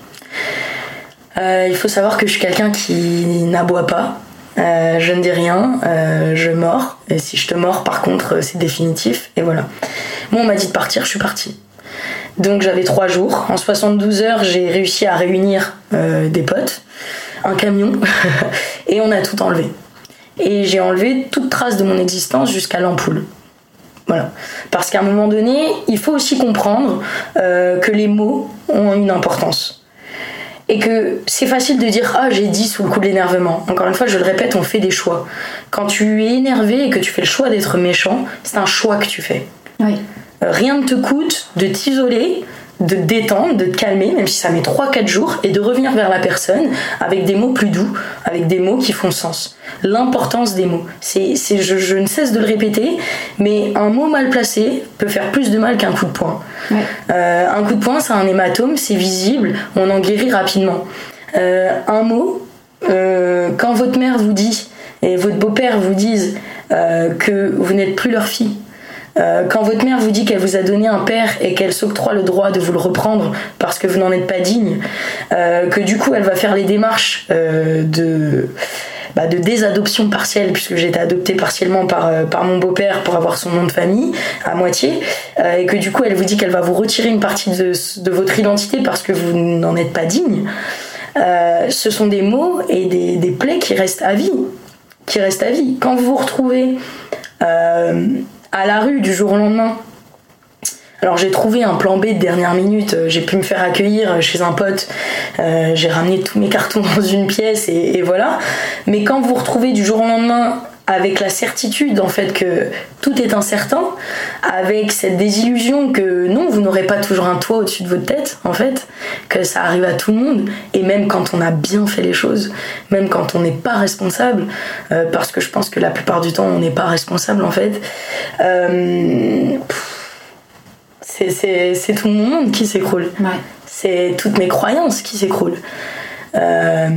Euh, il faut savoir que je suis quelqu'un qui n'aboie pas. Euh, je ne dis rien, euh, je mords. Et si je te mords, par contre, c'est définitif. Et voilà. Moi, on m'a dit de partir, je suis partie. Donc j'avais trois jours. En 72 heures, j'ai réussi à réunir des potes, un camion, [laughs] et on a tout enlevé. Et j'ai enlevé toute trace de mon existence jusqu'à l'ampoule. Voilà. Parce qu'à un moment donné, il faut aussi comprendre euh, que les mots ont une importance. Et que c'est facile de dire Ah, j'ai dit sous le coup de l'énervement. Encore une fois, je le répète, on fait des choix. Quand tu es énervé et que tu fais le choix d'être méchant, c'est un choix que tu fais. Oui. Rien ne te coûte de t'isoler de détendre, de te calmer, même si ça met 3-4 jours, et de revenir vers la personne avec des mots plus doux, avec des mots qui font sens. L'importance des mots. C'est, je, ne cesse de le répéter, mais un mot mal placé peut faire plus de mal qu'un coup de poing. Euh, un coup de poing, c'est un hématome, c'est visible, on en guérit rapidement. Euh, un mot, euh, quand votre mère vous dit et votre beau-père vous disent que vous n'êtes plus leur fille, euh, quand votre mère vous dit qu'elle vous a donné un père et qu'elle s'octroie le droit de vous le reprendre parce que vous n'en êtes pas digne, euh, que du coup elle va faire les démarches euh, de, bah, de désadoption partielle, puisque j'ai été adoptée partiellement par, par mon beau-père pour avoir son nom de famille à moitié, et que du coup elle vous dit qu'elle va vous retirer une partie de, de votre identité parce que vous n'en êtes pas digne, ce sont des mots et des, des plaies qui restent à vie. Qui restent à vie. Quand vous vous retrouvez à la rue du jour au lendemain. Alors j'ai trouvé un plan B de dernière minute, euh, j'ai pu me faire accueillir chez un pote, euh, j'ai ramené tous mes cartons [laughs] dans une pièce et, voilà. Mais quand vous vous retrouvez du jour au lendemain avec la certitude en fait que tout est incertain, avec cette désillusion que non, vous n'aurez pas toujours un toit au-dessus de votre tête en fait, que ça arrive à tout le monde, et même quand on a bien fait les choses, même quand on n'est pas responsable, euh, parce que je pense que la plupart du temps on n'est pas responsable en fait, euh, c'est tout mon monde qui s'écroule. C'est toutes mes croyances qui s'écroulent. Euh,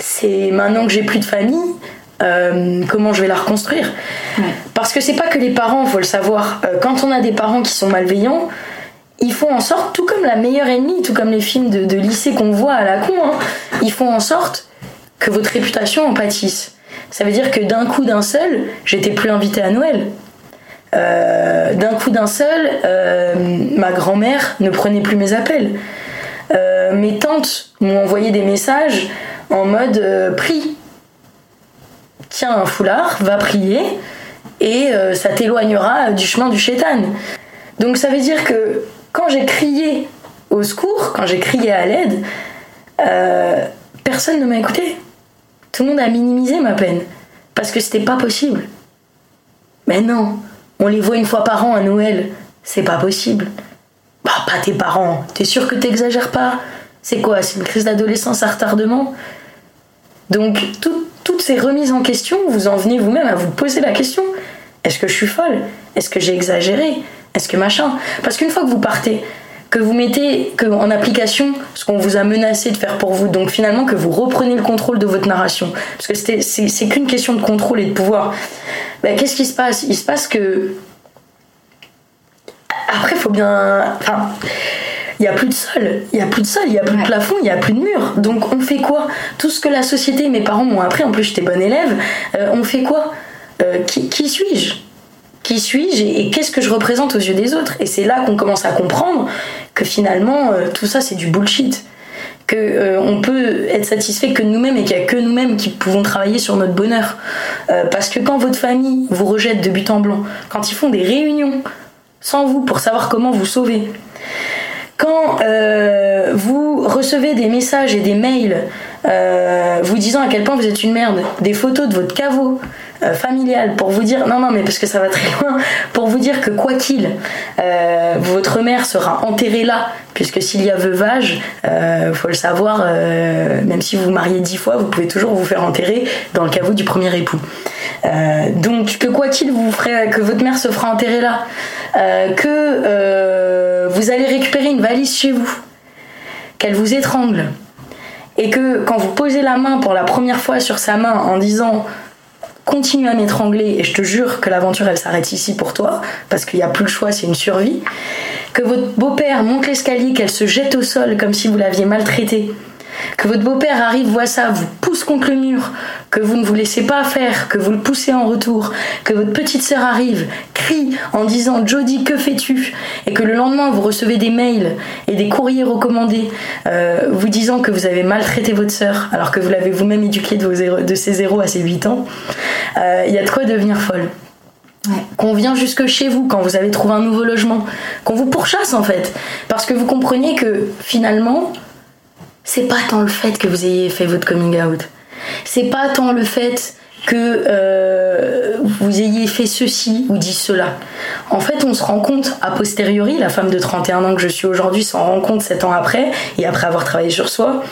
c'est maintenant que j'ai plus de famille, euh, comment je vais la reconstruire. Parce que c'est pas que les parents, faut le savoir. Euh, quand on a des parents qui sont malveillants, ils font en sorte, tout comme la meilleure ennemie, tout comme les films de, lycée qu'on voit à la con, hein, ils font en sorte que votre réputation en pâtisse. Ça veut dire que d'un coup d'un seul, j'étais plus invitée à Noël. Euh, d'un coup d'un seul, ma grand-mère ne prenait plus mes appels. mes tantes m'ont envoyé des messages en mode prix tiens un foulard, va prier, et euh, ça t'éloignera du chemin du chétan. Donc ça veut dire que quand j'ai crié au secours, quand j'ai crié à l'aide, euh, personne ne m'a écouté. Tout le monde a minimisé ma peine. Parce que c'était pas possible. Mais non, on les voit une fois par an à Noël. C'est pas possible. Bah, pas tes parents. T'es sûr que t'exagères pas? C'est quoi? C'est une crise d'adolescence à retardement? Donc, toutes ces remises en question, vous en venez vous-même à vous poser la question est-ce que je suis folle? Est-ce que j'ai exagéré? Est-ce que machin? Parce qu'une fois que vous partez, que vous mettez en application ce qu'on vous a menacé de faire pour vous, donc finalement que vous reprenez le contrôle de votre narration, parce que c'est qu'une question de contrôle et de pouvoir, ben, qu'est-ce qui se passe? Il se passe que. Après, faut bien. Il n'y a plus de sol, il n'y a plus de sol, il n'y a plus de plafond, il n'y a plus de mur. Donc on fait quoi? Tout ce que la société, mes parents m'ont appris, en plus j'étais bonne élève, euh, on fait quoi? Euh, qui, suis-je? Qui suis-je et, qu'est-ce que je représente aux yeux des autres? Et c'est là qu'on commence à comprendre que finalement euh, tout ça c'est du bullshit. Que on peut être satisfait que nous-mêmes et qu'il n'y a que nous-mêmes qui pouvons travailler sur notre bonheur. parce que quand votre famille vous rejette de but en blanc, quand ils font des réunions sans vous pour savoir comment vous sauver, quand vous recevez des messages et des mails vous disant à quel point vous êtes une merde, des photos de votre caveau, euh, familiale pour vous dire non non mais parce que ça va très [laughs] loin pour vous dire que quoi qu'il euh, votre mère sera enterrée là puisque s'il y a veuvage euh, faut le savoir euh, même si vous vous mariez dix fois vous pouvez toujours vous faire enterrer dans le caveau du premier époux. Donc que quoi qu'il vous ferez que votre mère se fera enterrer là. Que vous allez récupérer une valise chez vous qu'elle vous étrangle et que quand vous posez la main pour la première fois sur sa main en disant continue à m'étrangler et je te jure que l'aventure elle s'arrête ici pour toi parce qu'il n'y a plus le choix, c'est une survie. Que votre beau-père monte l'escalier, qu'elle se jette au sol comme si vous l'aviez maltraité que votre beau-père arrive, voit ça, vous pousse contre le mur, que vous ne vous laissez pas faire, que vous le poussez en retour, que votre petite sœur arrive, crie en disant Jody, que fais-tu? Et que le lendemain vous recevez des mails et des courriers recommandés euh, vous disant que vous avez maltraité votre sœur alors que vous l'avez vous-même éduquée de, vos de ses 0 à ses 8 ans, euh, il y a de quoi devenir folle. Qu'on vient jusque chez vous quand vous avez trouvé un nouveau logement, qu'on vous pourchasse en fait, parce que vous comprenez que finalement, c'est pas tant le fait que vous ayez fait votre coming out. C'est pas tant le fait que euh, vous ayez fait ceci ou dit cela. En fait, on se rend compte a posteriori, la femme de 31 ans que je suis aujourd'hui s'en rend compte 7 ans après, et après avoir travaillé sur soi,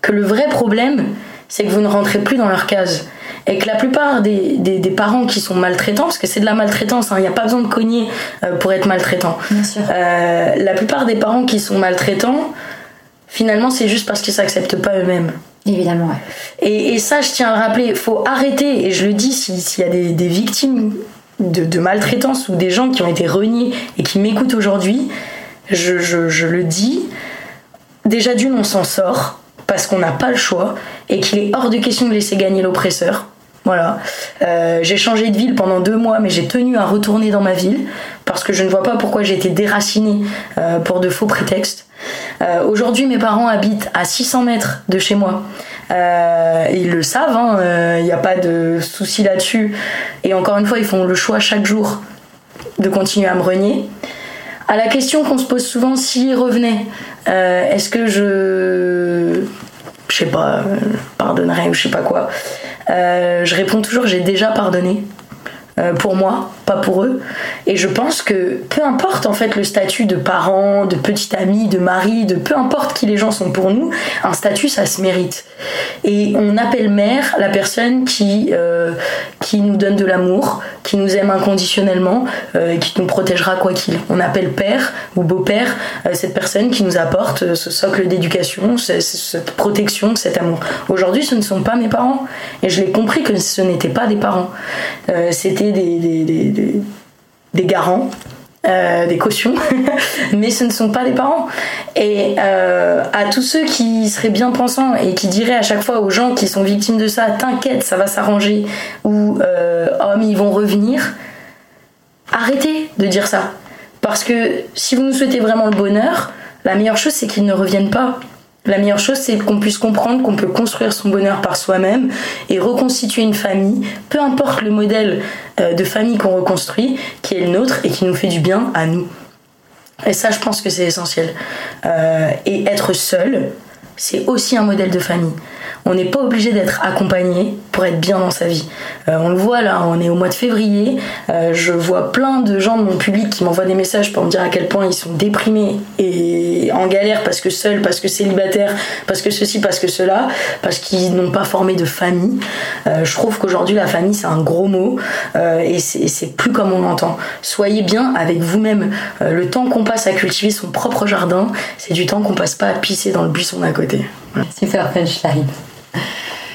que le vrai problème, c'est que vous ne rentrez plus dans leur case. Et que la plupart des, parents qui sont maltraitants, parce que c'est de la maltraitance, hein, il n'y a pas besoin de cogner euh, pour être maltraitant. Euh, la plupart des parents qui sont maltraitants, finalement, c'est juste parce qu'ils s'acceptent pas eux-mêmes. Évidemment, ouais. Et, ça, je tiens à le rappeler, il faut arrêter, et je le dis, s'il y a des, victimes de, maltraitance ou des gens qui ont été reniés et qui m'écoutent aujourd'hui, je, je, le dis, déjà d'une, on s'en sort, parce qu'on n'a pas le choix, et qu'il est hors de question de laisser gagner l'oppresseur. Voilà. Euh, j'ai changé de ville pendant deux mois, mais j'ai tenu à retourner dans ma ville parce que je ne vois pas pourquoi j'ai été déracinée euh, pour de faux prétextes. Euh, aujourd'hui, mes parents habitent à 600 mètres de chez moi. ils le savent, il hein, n'y a pas de souci là-dessus. Et encore une fois, ils font le choix chaque jour de continuer à me renier. À la question qu'on se pose souvent, s'ils revenaient, est-ce que je je sais pas, pardonnerais ou je sais pas quoi. Euh, je réponds toujours j'ai déjà pardonné. Euh, pour moi, pas pour eux. Et je pense que peu importe en fait le statut de parent, de petit ami, de mari, de peu importe qui les gens sont pour nous, un statut ça se mérite. Et on appelle mère la personne qui, euh, qui nous donne de l'amour, qui nous aime inconditionnellement euh, qui nous protégera quoi qu'il. On appelle père ou beau-père cette personne qui nous apporte ce socle d'éducation, cette protection, cet amour. Aujourd'hui, ce ne sont pas mes parents. Et je l'ai compris que ce n'étaient pas des parents. C'était des, garants. Euh, des cautions, [laughs] mais ce ne sont pas des parents. Et euh, à tous ceux qui seraient bien pensants et qui diraient à chaque fois aux gens qui sont victimes de ça, t'inquiète, ça va s'arranger, ou euh, oh mais ils vont revenir, arrêtez de dire ça. Parce que si vous nous souhaitez vraiment le bonheur, la meilleure chose c'est qu'ils ne reviennent pas. La meilleure chose, c'est qu'on puisse comprendre qu'on peut construire son bonheur par soi-même et reconstituer une famille, peu importe le modèle euh, de famille qu'on reconstruit, qui est le nôtre et qui nous fait du bien à nous. Et ça, je pense que c'est essentiel. Euh, et être seul, c'est aussi un modèle de famille. On n'est pas obligé d'être accompagné pour être bien dans sa vie. Euh, on le voit là, on est au mois de février. Euh, je vois plein de gens de mon public qui m'envoient des messages pour me dire à quel point ils sont déprimés et en galère parce que seuls, parce que célibataires, parce que ceci, parce que cela, parce qu'ils n'ont pas formé de famille. Euh, je trouve qu'aujourd'hui la famille c'est un gros mot et c'est plus comme on l'entend. Soyez bien avec vous-même. le temps qu'on passe à cultiver son propre jardin, c'est du temps qu'on passe pas à pisser dans le buisson d'à côté. Super punchline.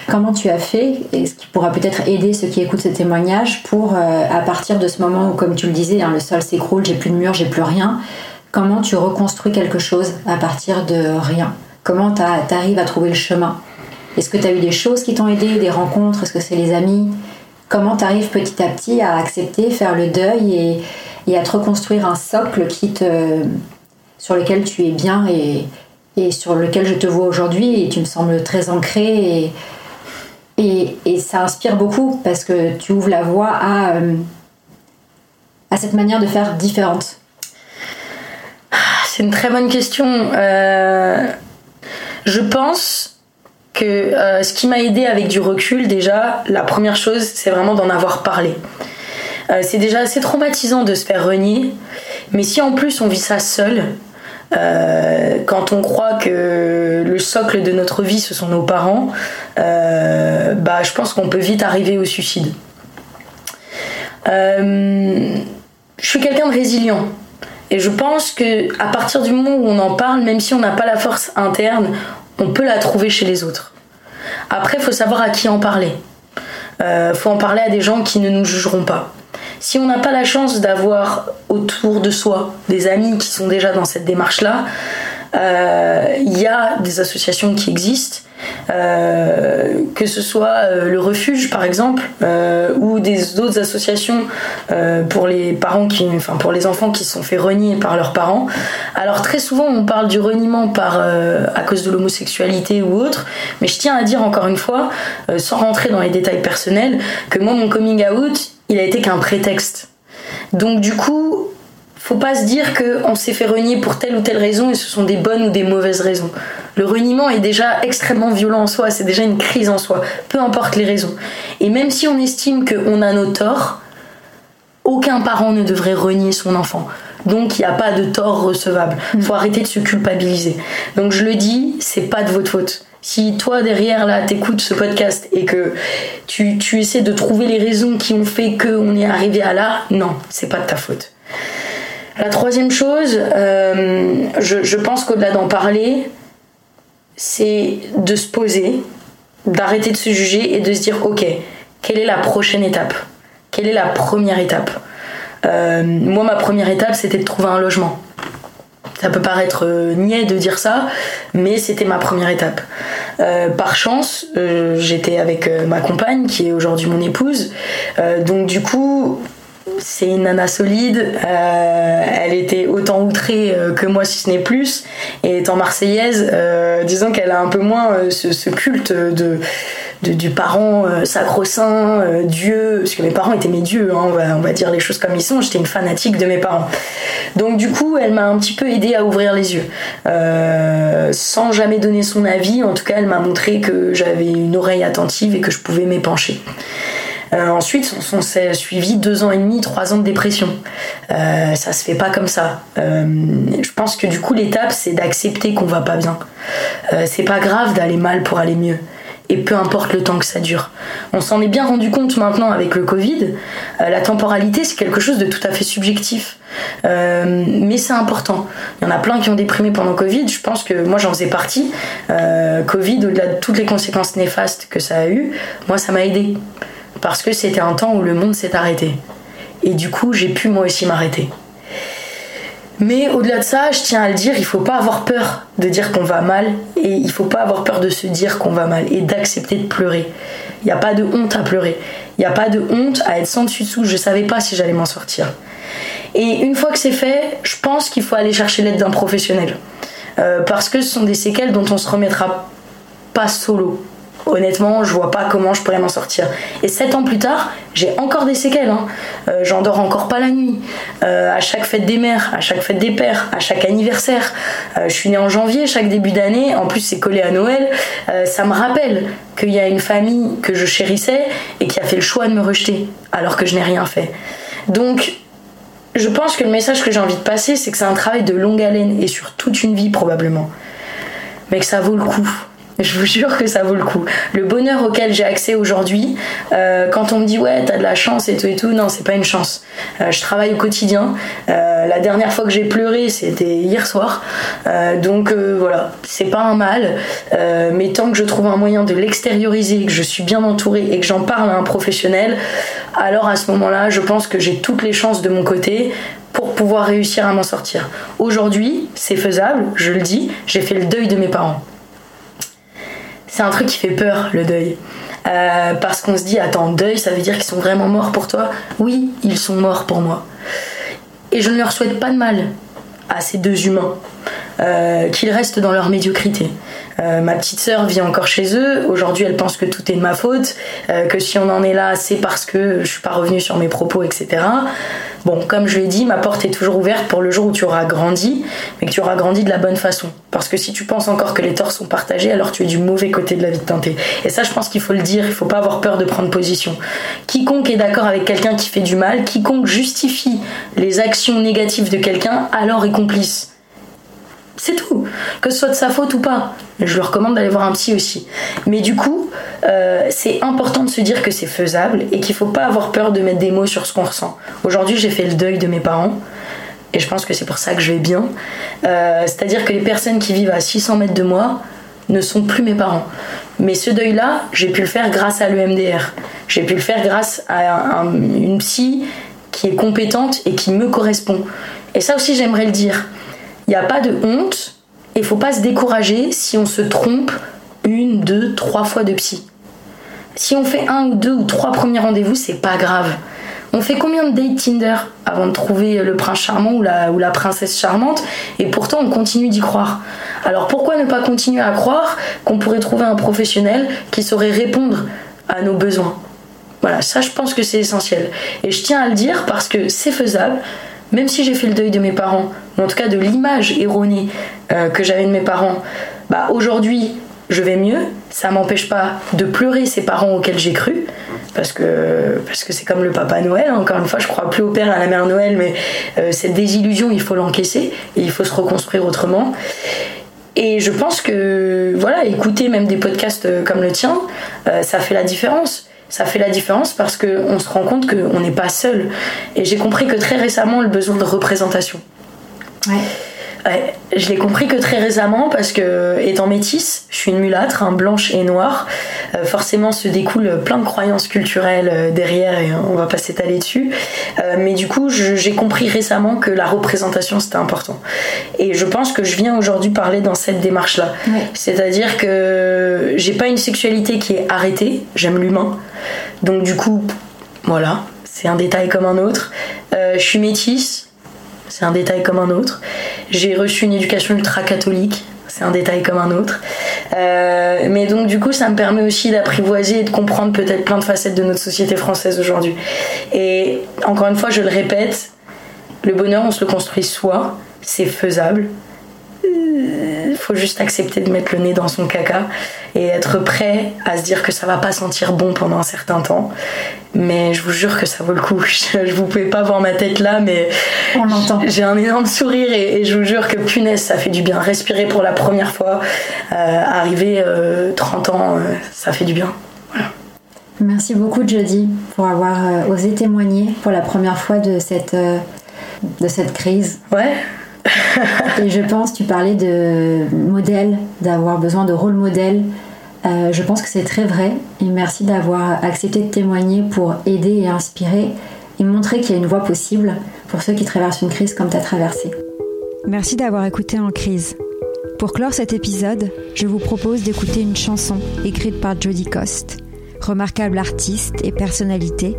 Comment tu as fait, et ce qui pourra peut-être aider ceux qui écoutent ce témoignage, pour, euh, à partir de ce moment où, comme tu le disais, hein, le sol s'écroule, j'ai plus de mur, j'ai plus rien, comment tu reconstruis quelque chose à partir de rien? Comment tu arrives à trouver le chemin? Est-ce que tu as eu des choses qui t'ont aidé, des rencontres? Est-ce que c'est les amis? Comment tu arrives petit à petit à accepter, faire le deuil et, à te reconstruire un socle qui te, sur lequel tu es bien et, et sur lequel je te vois aujourd'hui et tu me sembles très ancré et, ça inspire beaucoup parce que tu ouvres la voie à, euh, cette manière de faire différente. C'est une très bonne question. Euh, je pense que euh, ce qui m'a aidé avec du recul, déjà, la première chose, c'est vraiment d'en avoir parlé. c'est déjà assez traumatisant de se faire renier, mais si en plus on vit ça seul, euh, quand on croit que le socle de notre vie ce sont nos parents, euh, bah, je pense qu'on peut vite arriver au suicide. Euh, je suis quelqu'un de résilient et je pense que à partir du moment où on en parle, même si on n'a pas la force interne, on peut la trouver chez les autres. Après, il faut savoir à qui en parler. Il faut en parler à des gens qui ne nous jugeront pas. Si on n'a pas la chance d'avoir autour de soi des amis qui sont déjà dans cette démarche-là, euh, il y a des associations qui existent, euh, que ce soit euh, le refuge par exemple, ou des autres associations pour les parents qui, enfin pour les enfants qui se sont fait renier par leurs parents. Alors très souvent on parle du reniement par à cause de l'homosexualité ou autre, mais je tiens à dire encore une fois, sans rentrer dans les détails personnels, que moi mon coming out il a été qu'un prétexte. Donc du coup, faut pas se dire qu'on s'est fait renier pour telle ou telle raison et ce sont des bonnes ou des mauvaises raisons. Le reniement est déjà extrêmement violent en soi, c'est déjà une crise en soi, peu importe les raisons. Et même si on estime qu'on a nos torts, aucun parent ne devrait renier son enfant. Donc il n'y a pas de tort recevable. Il faut arrêter de se culpabiliser. Donc je le dis, c'est pas de votre faute. Si toi derrière là t'écoutes ce podcast et que tu, tu, essaies de trouver les raisons qui ont fait qu'on est arrivé à là, non, c'est pas de ta faute. La troisième chose, euh, je, je pense qu'au-delà d'en parler, c'est de se poser, d'arrêter de se juger et de se dire ok, quelle est la prochaine étape? Quelle est la première étape? Euh, Moi, ma première étape, c'était de trouver un logement. Ça peut paraître euh, niais de dire ça, mais c'était ma première étape. Euh, par chance, euh, j'étais avec ma compagne, qui est aujourd'hui mon épouse. donc du coup, c'est une nana solide. elle était autant outrée que moi, si ce n'est plus. Et étant marseillaise, disons qu'elle a un peu moins ce, culte de du parent euh, sacro-saint, euh, Dieu, parce que mes parents étaient mes dieux, hein, on, va, dire les choses comme ils sont, j'étais une fanatique de mes parents. Donc du coup, elle m'a un petit peu aidé à ouvrir les yeux. Euh, sans jamais donner son avis, en tout cas, elle m'a montré que j'avais une oreille attentive et que je pouvais m'épancher. ensuite, on, s'est suivi deux ans et demi, trois ans de dépression. ça se fait pas comme ça. je pense que du coup, l'étape, c'est d'accepter qu'on va pas bien. c'est pas grave d'aller mal pour aller mieux et peu importe le temps que ça dure. On s'en est bien rendu compte maintenant avec le Covid. Euh, la temporalité, c'est quelque chose de tout à fait subjectif. Euh, mais c'est important. Il y en a plein qui ont déprimé pendant Covid. Je pense que moi j'en faisais partie. Euh, Covid, au-delà de toutes les conséquences néfastes que ça a eu, moi ça m'a aidé. Parce que c'était un temps où le monde s'est arrêté. Et du coup, j'ai pu moi aussi m'arrêter. Mais au-delà de ça, je tiens à le dire, il faut pas avoir peur de dire qu'on va mal et il faut pas avoir peur de se dire qu'on va mal et d'accepter de pleurer. Il n'y a pas de honte à pleurer. Il n'y a pas de honte à être sans dessus dessous. Je savais pas si j'allais m'en sortir. Et une fois que c'est fait, je pense qu'il faut aller chercher l'aide d'un professionnel. parce que ce sont des séquelles dont on se remettra pas solo honnêtement, je vois pas comment je pourrais m'en sortir. Et sept ans plus tard, j'ai encore des séquelles. Hein. Euh, encore pas la nuit. Euh, à chaque fête des mères, à chaque fête des pères, à chaque anniversaire. Euh, je suis née en janvier, chaque début d'année. En plus, c'est collé à Noël. ça me rappelle qu'il y a une famille que je chérissais et qui a fait le choix de me rejeter alors que je n'ai rien fait. Donc, je pense que le message que j'ai envie de passer, c'est que c'est un travail de longue haleine et sur toute une vie probablement. Mais que ça vaut le coup je vous jure que ça vaut le coup. Le bonheur auquel j'ai accès aujourd'hui, euh, quand on me dit ouais t'as de la chance et tout et tout, non c'est pas une chance. Euh, je travaille au quotidien. Euh, la dernière fois que j'ai pleuré c'était hier soir. donc voilà, c'est pas un mal. mais tant que je trouve un moyen de l'extérioriser, que je suis bien entourée et que j'en parle à un professionnel, alors à ce moment-là je pense que j'ai toutes les chances de mon côté pour pouvoir réussir à m'en sortir. Aujourd'hui c'est faisable, je le dis, j'ai fait le deuil de mes parents c'est un truc qui fait peur, le deuil. Euh, parce qu'on se dit, attends, deuil, ça veut dire qu'ils sont vraiment morts pour toi? Oui, ils sont morts pour moi. Et je ne leur souhaite pas de mal à ces deux humains, euh, qu'ils restent dans leur médiocrité. Euh, ma petite sœur vit encore chez eux. Aujourd'hui, elle pense que tout est de ma faute, que si on en est là, c'est parce que je suis pas revenue sur mes propos, etc. Bon, comme je l'ai dit, ma porte est toujours ouverte pour le jour où tu auras grandi, mais que tu auras grandi de la bonne façon. Parce que si tu penses encore que les torts sont partagés, alors tu es du mauvais côté de la vie de teinté. Et ça, je pense qu'il faut le dire, il faut pas avoir peur de prendre position. Quiconque est d'accord avec quelqu'un qui fait du mal, quiconque justifie les actions négatives de quelqu'un, alors est complice. C'est tout. Que ce soit de sa faute ou pas. Je lui recommande d'aller voir un psy aussi. Mais du coup, euh, c'est important de se dire que c'est faisable et qu'il faut pas avoir peur de mettre des mots sur ce qu'on ressent. Aujourd'hui, j'ai fait le deuil de mes parents. Et je pense que c'est pour ça que je vais bien. Euh, c'est-à-dire que les personnes qui vivent à 600 mètres de moi ne sont plus mes parents. Mais ce deuil-là, j'ai pu le faire grâce à l'EMDR. J'ai pu le faire grâce à une psy qui est compétente et qui me correspond. Et ça aussi, j'aimerais le dire. Il n'y a pas de honte et faut pas se décourager si on se trompe une, deux, trois fois de psy. Si on fait un ou deux ou trois premiers rendez-vous, c'est pas grave. On fait combien de dates Tinder avant de trouver le prince charmant ou la, ou la princesse charmante et pourtant on continue d'y croire. Alors pourquoi ne pas continuer à croire qu'on pourrait trouver un professionnel qui saurait répondre à nos besoins? Voilà, ça je pense que c'est essentiel. Et je tiens à le dire parce que c'est faisable, même si j'ai fait le deuil de mes parents, ou en tout cas de l'image erronée euh, que j'avais de mes parents, bah aujourd'hui je vais mieux. Ça m'empêche pas de pleurer ces parents auxquels j'ai cru, parce que parce que c'est comme le Papa Noël. Hein. Encore une fois, je crois plus au Père et à la Mère Noël, mais euh, cette désillusion, il faut l'encaisser et il faut se reconstruire autrement. Et je pense que voilà, écouter même des podcasts euh, comme le tien, ça fait la différence ça fait la différence parce qu'on se rend compte qu'on n'est pas seul. Et j'ai compris que très récemment, le besoin de représentation. Ouais. Ouais, je l'ai compris que très récemment parce que étant métisse, je suis une mulâtre, un blanche et noire. Euh, forcément, se découle plein de croyances culturelles euh, derrière et on va pas s'étaler dessus. Euh, mais du coup, j'ai compris récemment que la représentation c'était important. Et je pense que je viens aujourd'hui parler dans cette démarche-là. C'est-à-dire que j'ai pas une sexualité qui est arrêtée. J'aime l'humain. Donc du coup, voilà, c'est un détail comme un autre. je suis métisse c'est un détail comme un autre. J'ai reçu une éducation ultra catholique, c'est un détail comme un autre. Euh, mais donc du coup, ça me permet aussi d'apprivoiser et de comprendre peut-être plein de facettes de notre société française aujourd'hui. Et encore une fois, je le répète, le bonheur, on se le construit soi, c'est faisable. Il faut juste accepter de mettre le nez dans son caca et être prêt à se dire que ça va pas sentir bon pendant un certain temps. Mais je vous jure que ça vaut le coup. [laughs] Je, vous pouvez pas voir ma tête là, mais on. J'ai un énorme sourire et, je vous jure que punaise, ça fait du bien. Respirer pour la première fois, euh, arriver 30 euh, ans, euh, ça fait du bien. Merci beaucoup Jody pour avoir osé témoigner pour la première fois de cette, de cette crise. Ouais. Et je pense, tu parlais de modèle, d'avoir besoin de rôle modèle. Euh, je pense que c'est très vrai et merci d'avoir accepté de témoigner pour aider et inspirer et montrer qu'il y a une voie possible pour ceux qui traversent une crise comme tu as traversé. Merci d'avoir écouté En crise. Pour clore cet épisode, je vous propose d'écouter une chanson écrite par Jodie Coste, remarquable artiste et personnalité,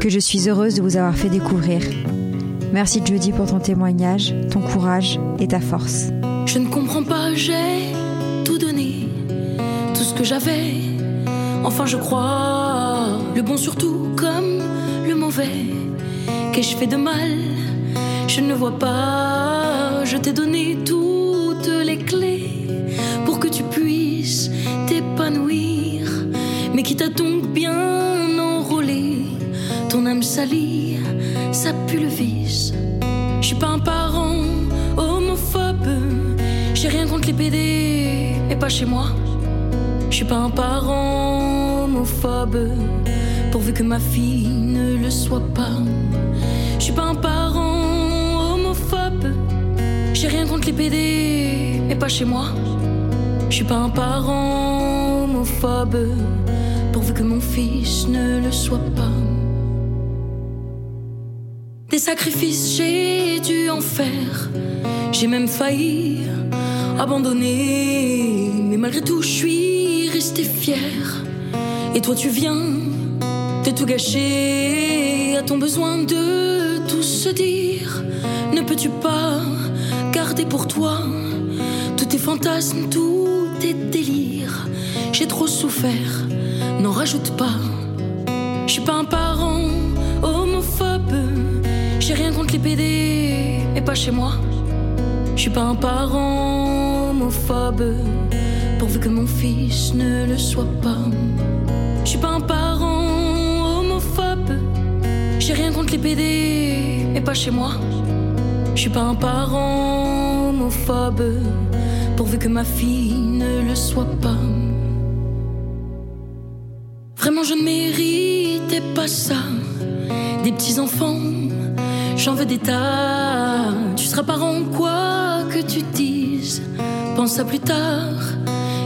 que je suis heureuse de vous avoir fait découvrir. Merci Jodie pour ton témoignage, ton courage et ta force. Je ne comprends pas, j'ai tout donné, tout ce que j'avais. Enfin, je crois, le bon surtout comme le mauvais. Qu'ai-je fait de mal? Je ne vois pas. Je t'ai donné toutes les clés pour que tu puisses t'épanouir. Mais qui t'a donc bien enrôlé Ton âme salie, ça pue le vice. Je suis pas un parent homophobe. J'ai rien contre les PD, mais pas chez moi. Je suis pas un parent homophobe, pourvu que ma fille ne le soit pas. Je suis pas un parent homophobe. J'ai rien contre les PD, mais pas chez moi. Je suis pas un parent homophobe, pourvu que mon fils ne le soit pas. Sacrifices j'ai dû en faire, j'ai même failli abandonner, mais malgré tout je suis resté fier. Et toi tu viens de tout gâcher, à ton besoin de tout se dire. Ne peux-tu pas garder pour toi tous tes fantasmes, tous tes délires? J'ai trop souffert, n'en rajoute pas. Je suis pas un parent rien contre les PD, mais pas chez moi. Je suis pas un parent homophobe, pourvu que mon fils ne le soit pas. Je suis pas un parent homophobe, j'ai rien contre les PD, mais pas chez moi. Je suis pas un parent homophobe, pourvu que ma fille ne le soit pas. Vraiment, je ne méritais pas ça. Des petits enfants, j'en veux des tas. Tu seras parent quoi que tu dises. Pense à plus tard,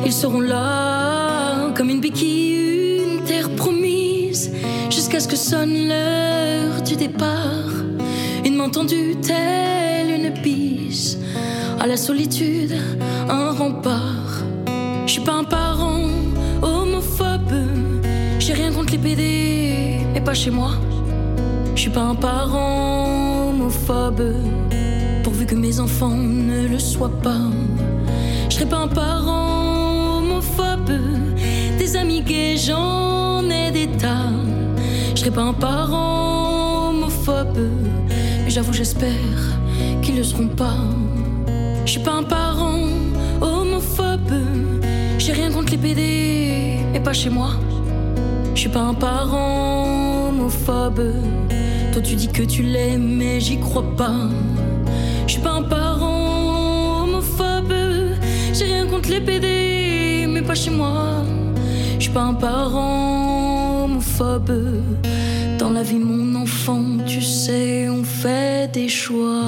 ils seront là comme une béquille, une terre promise, jusqu'à ce que sonne l'heure du départ. Une main tendue telle une bise, à la solitude, un rempart. Je suis pas un parent homophobe, j'ai rien contre les PD, mais pas chez moi. Je suis pas un parent homophobe, pourvu que mes enfants ne le soient pas. Je serai pas un parent homophobe, des amis gays, j'en ai des tas. Je serai pas un parent homophobe, mais j'avoue, j'espère qu'ils le seront pas. Je suis pas un parent homophobe, j'ai rien contre les PD, mais pas chez moi. Je suis pas un parent homophobe. Tu dis que tu l'aimes, mais j'y crois pas. Je suis pas un parent homophobe. J'ai rien contre les PD, mais pas chez moi. Je suis pas un parent homophobe. Dans la vie, mon enfant, tu sais, on fait des choix.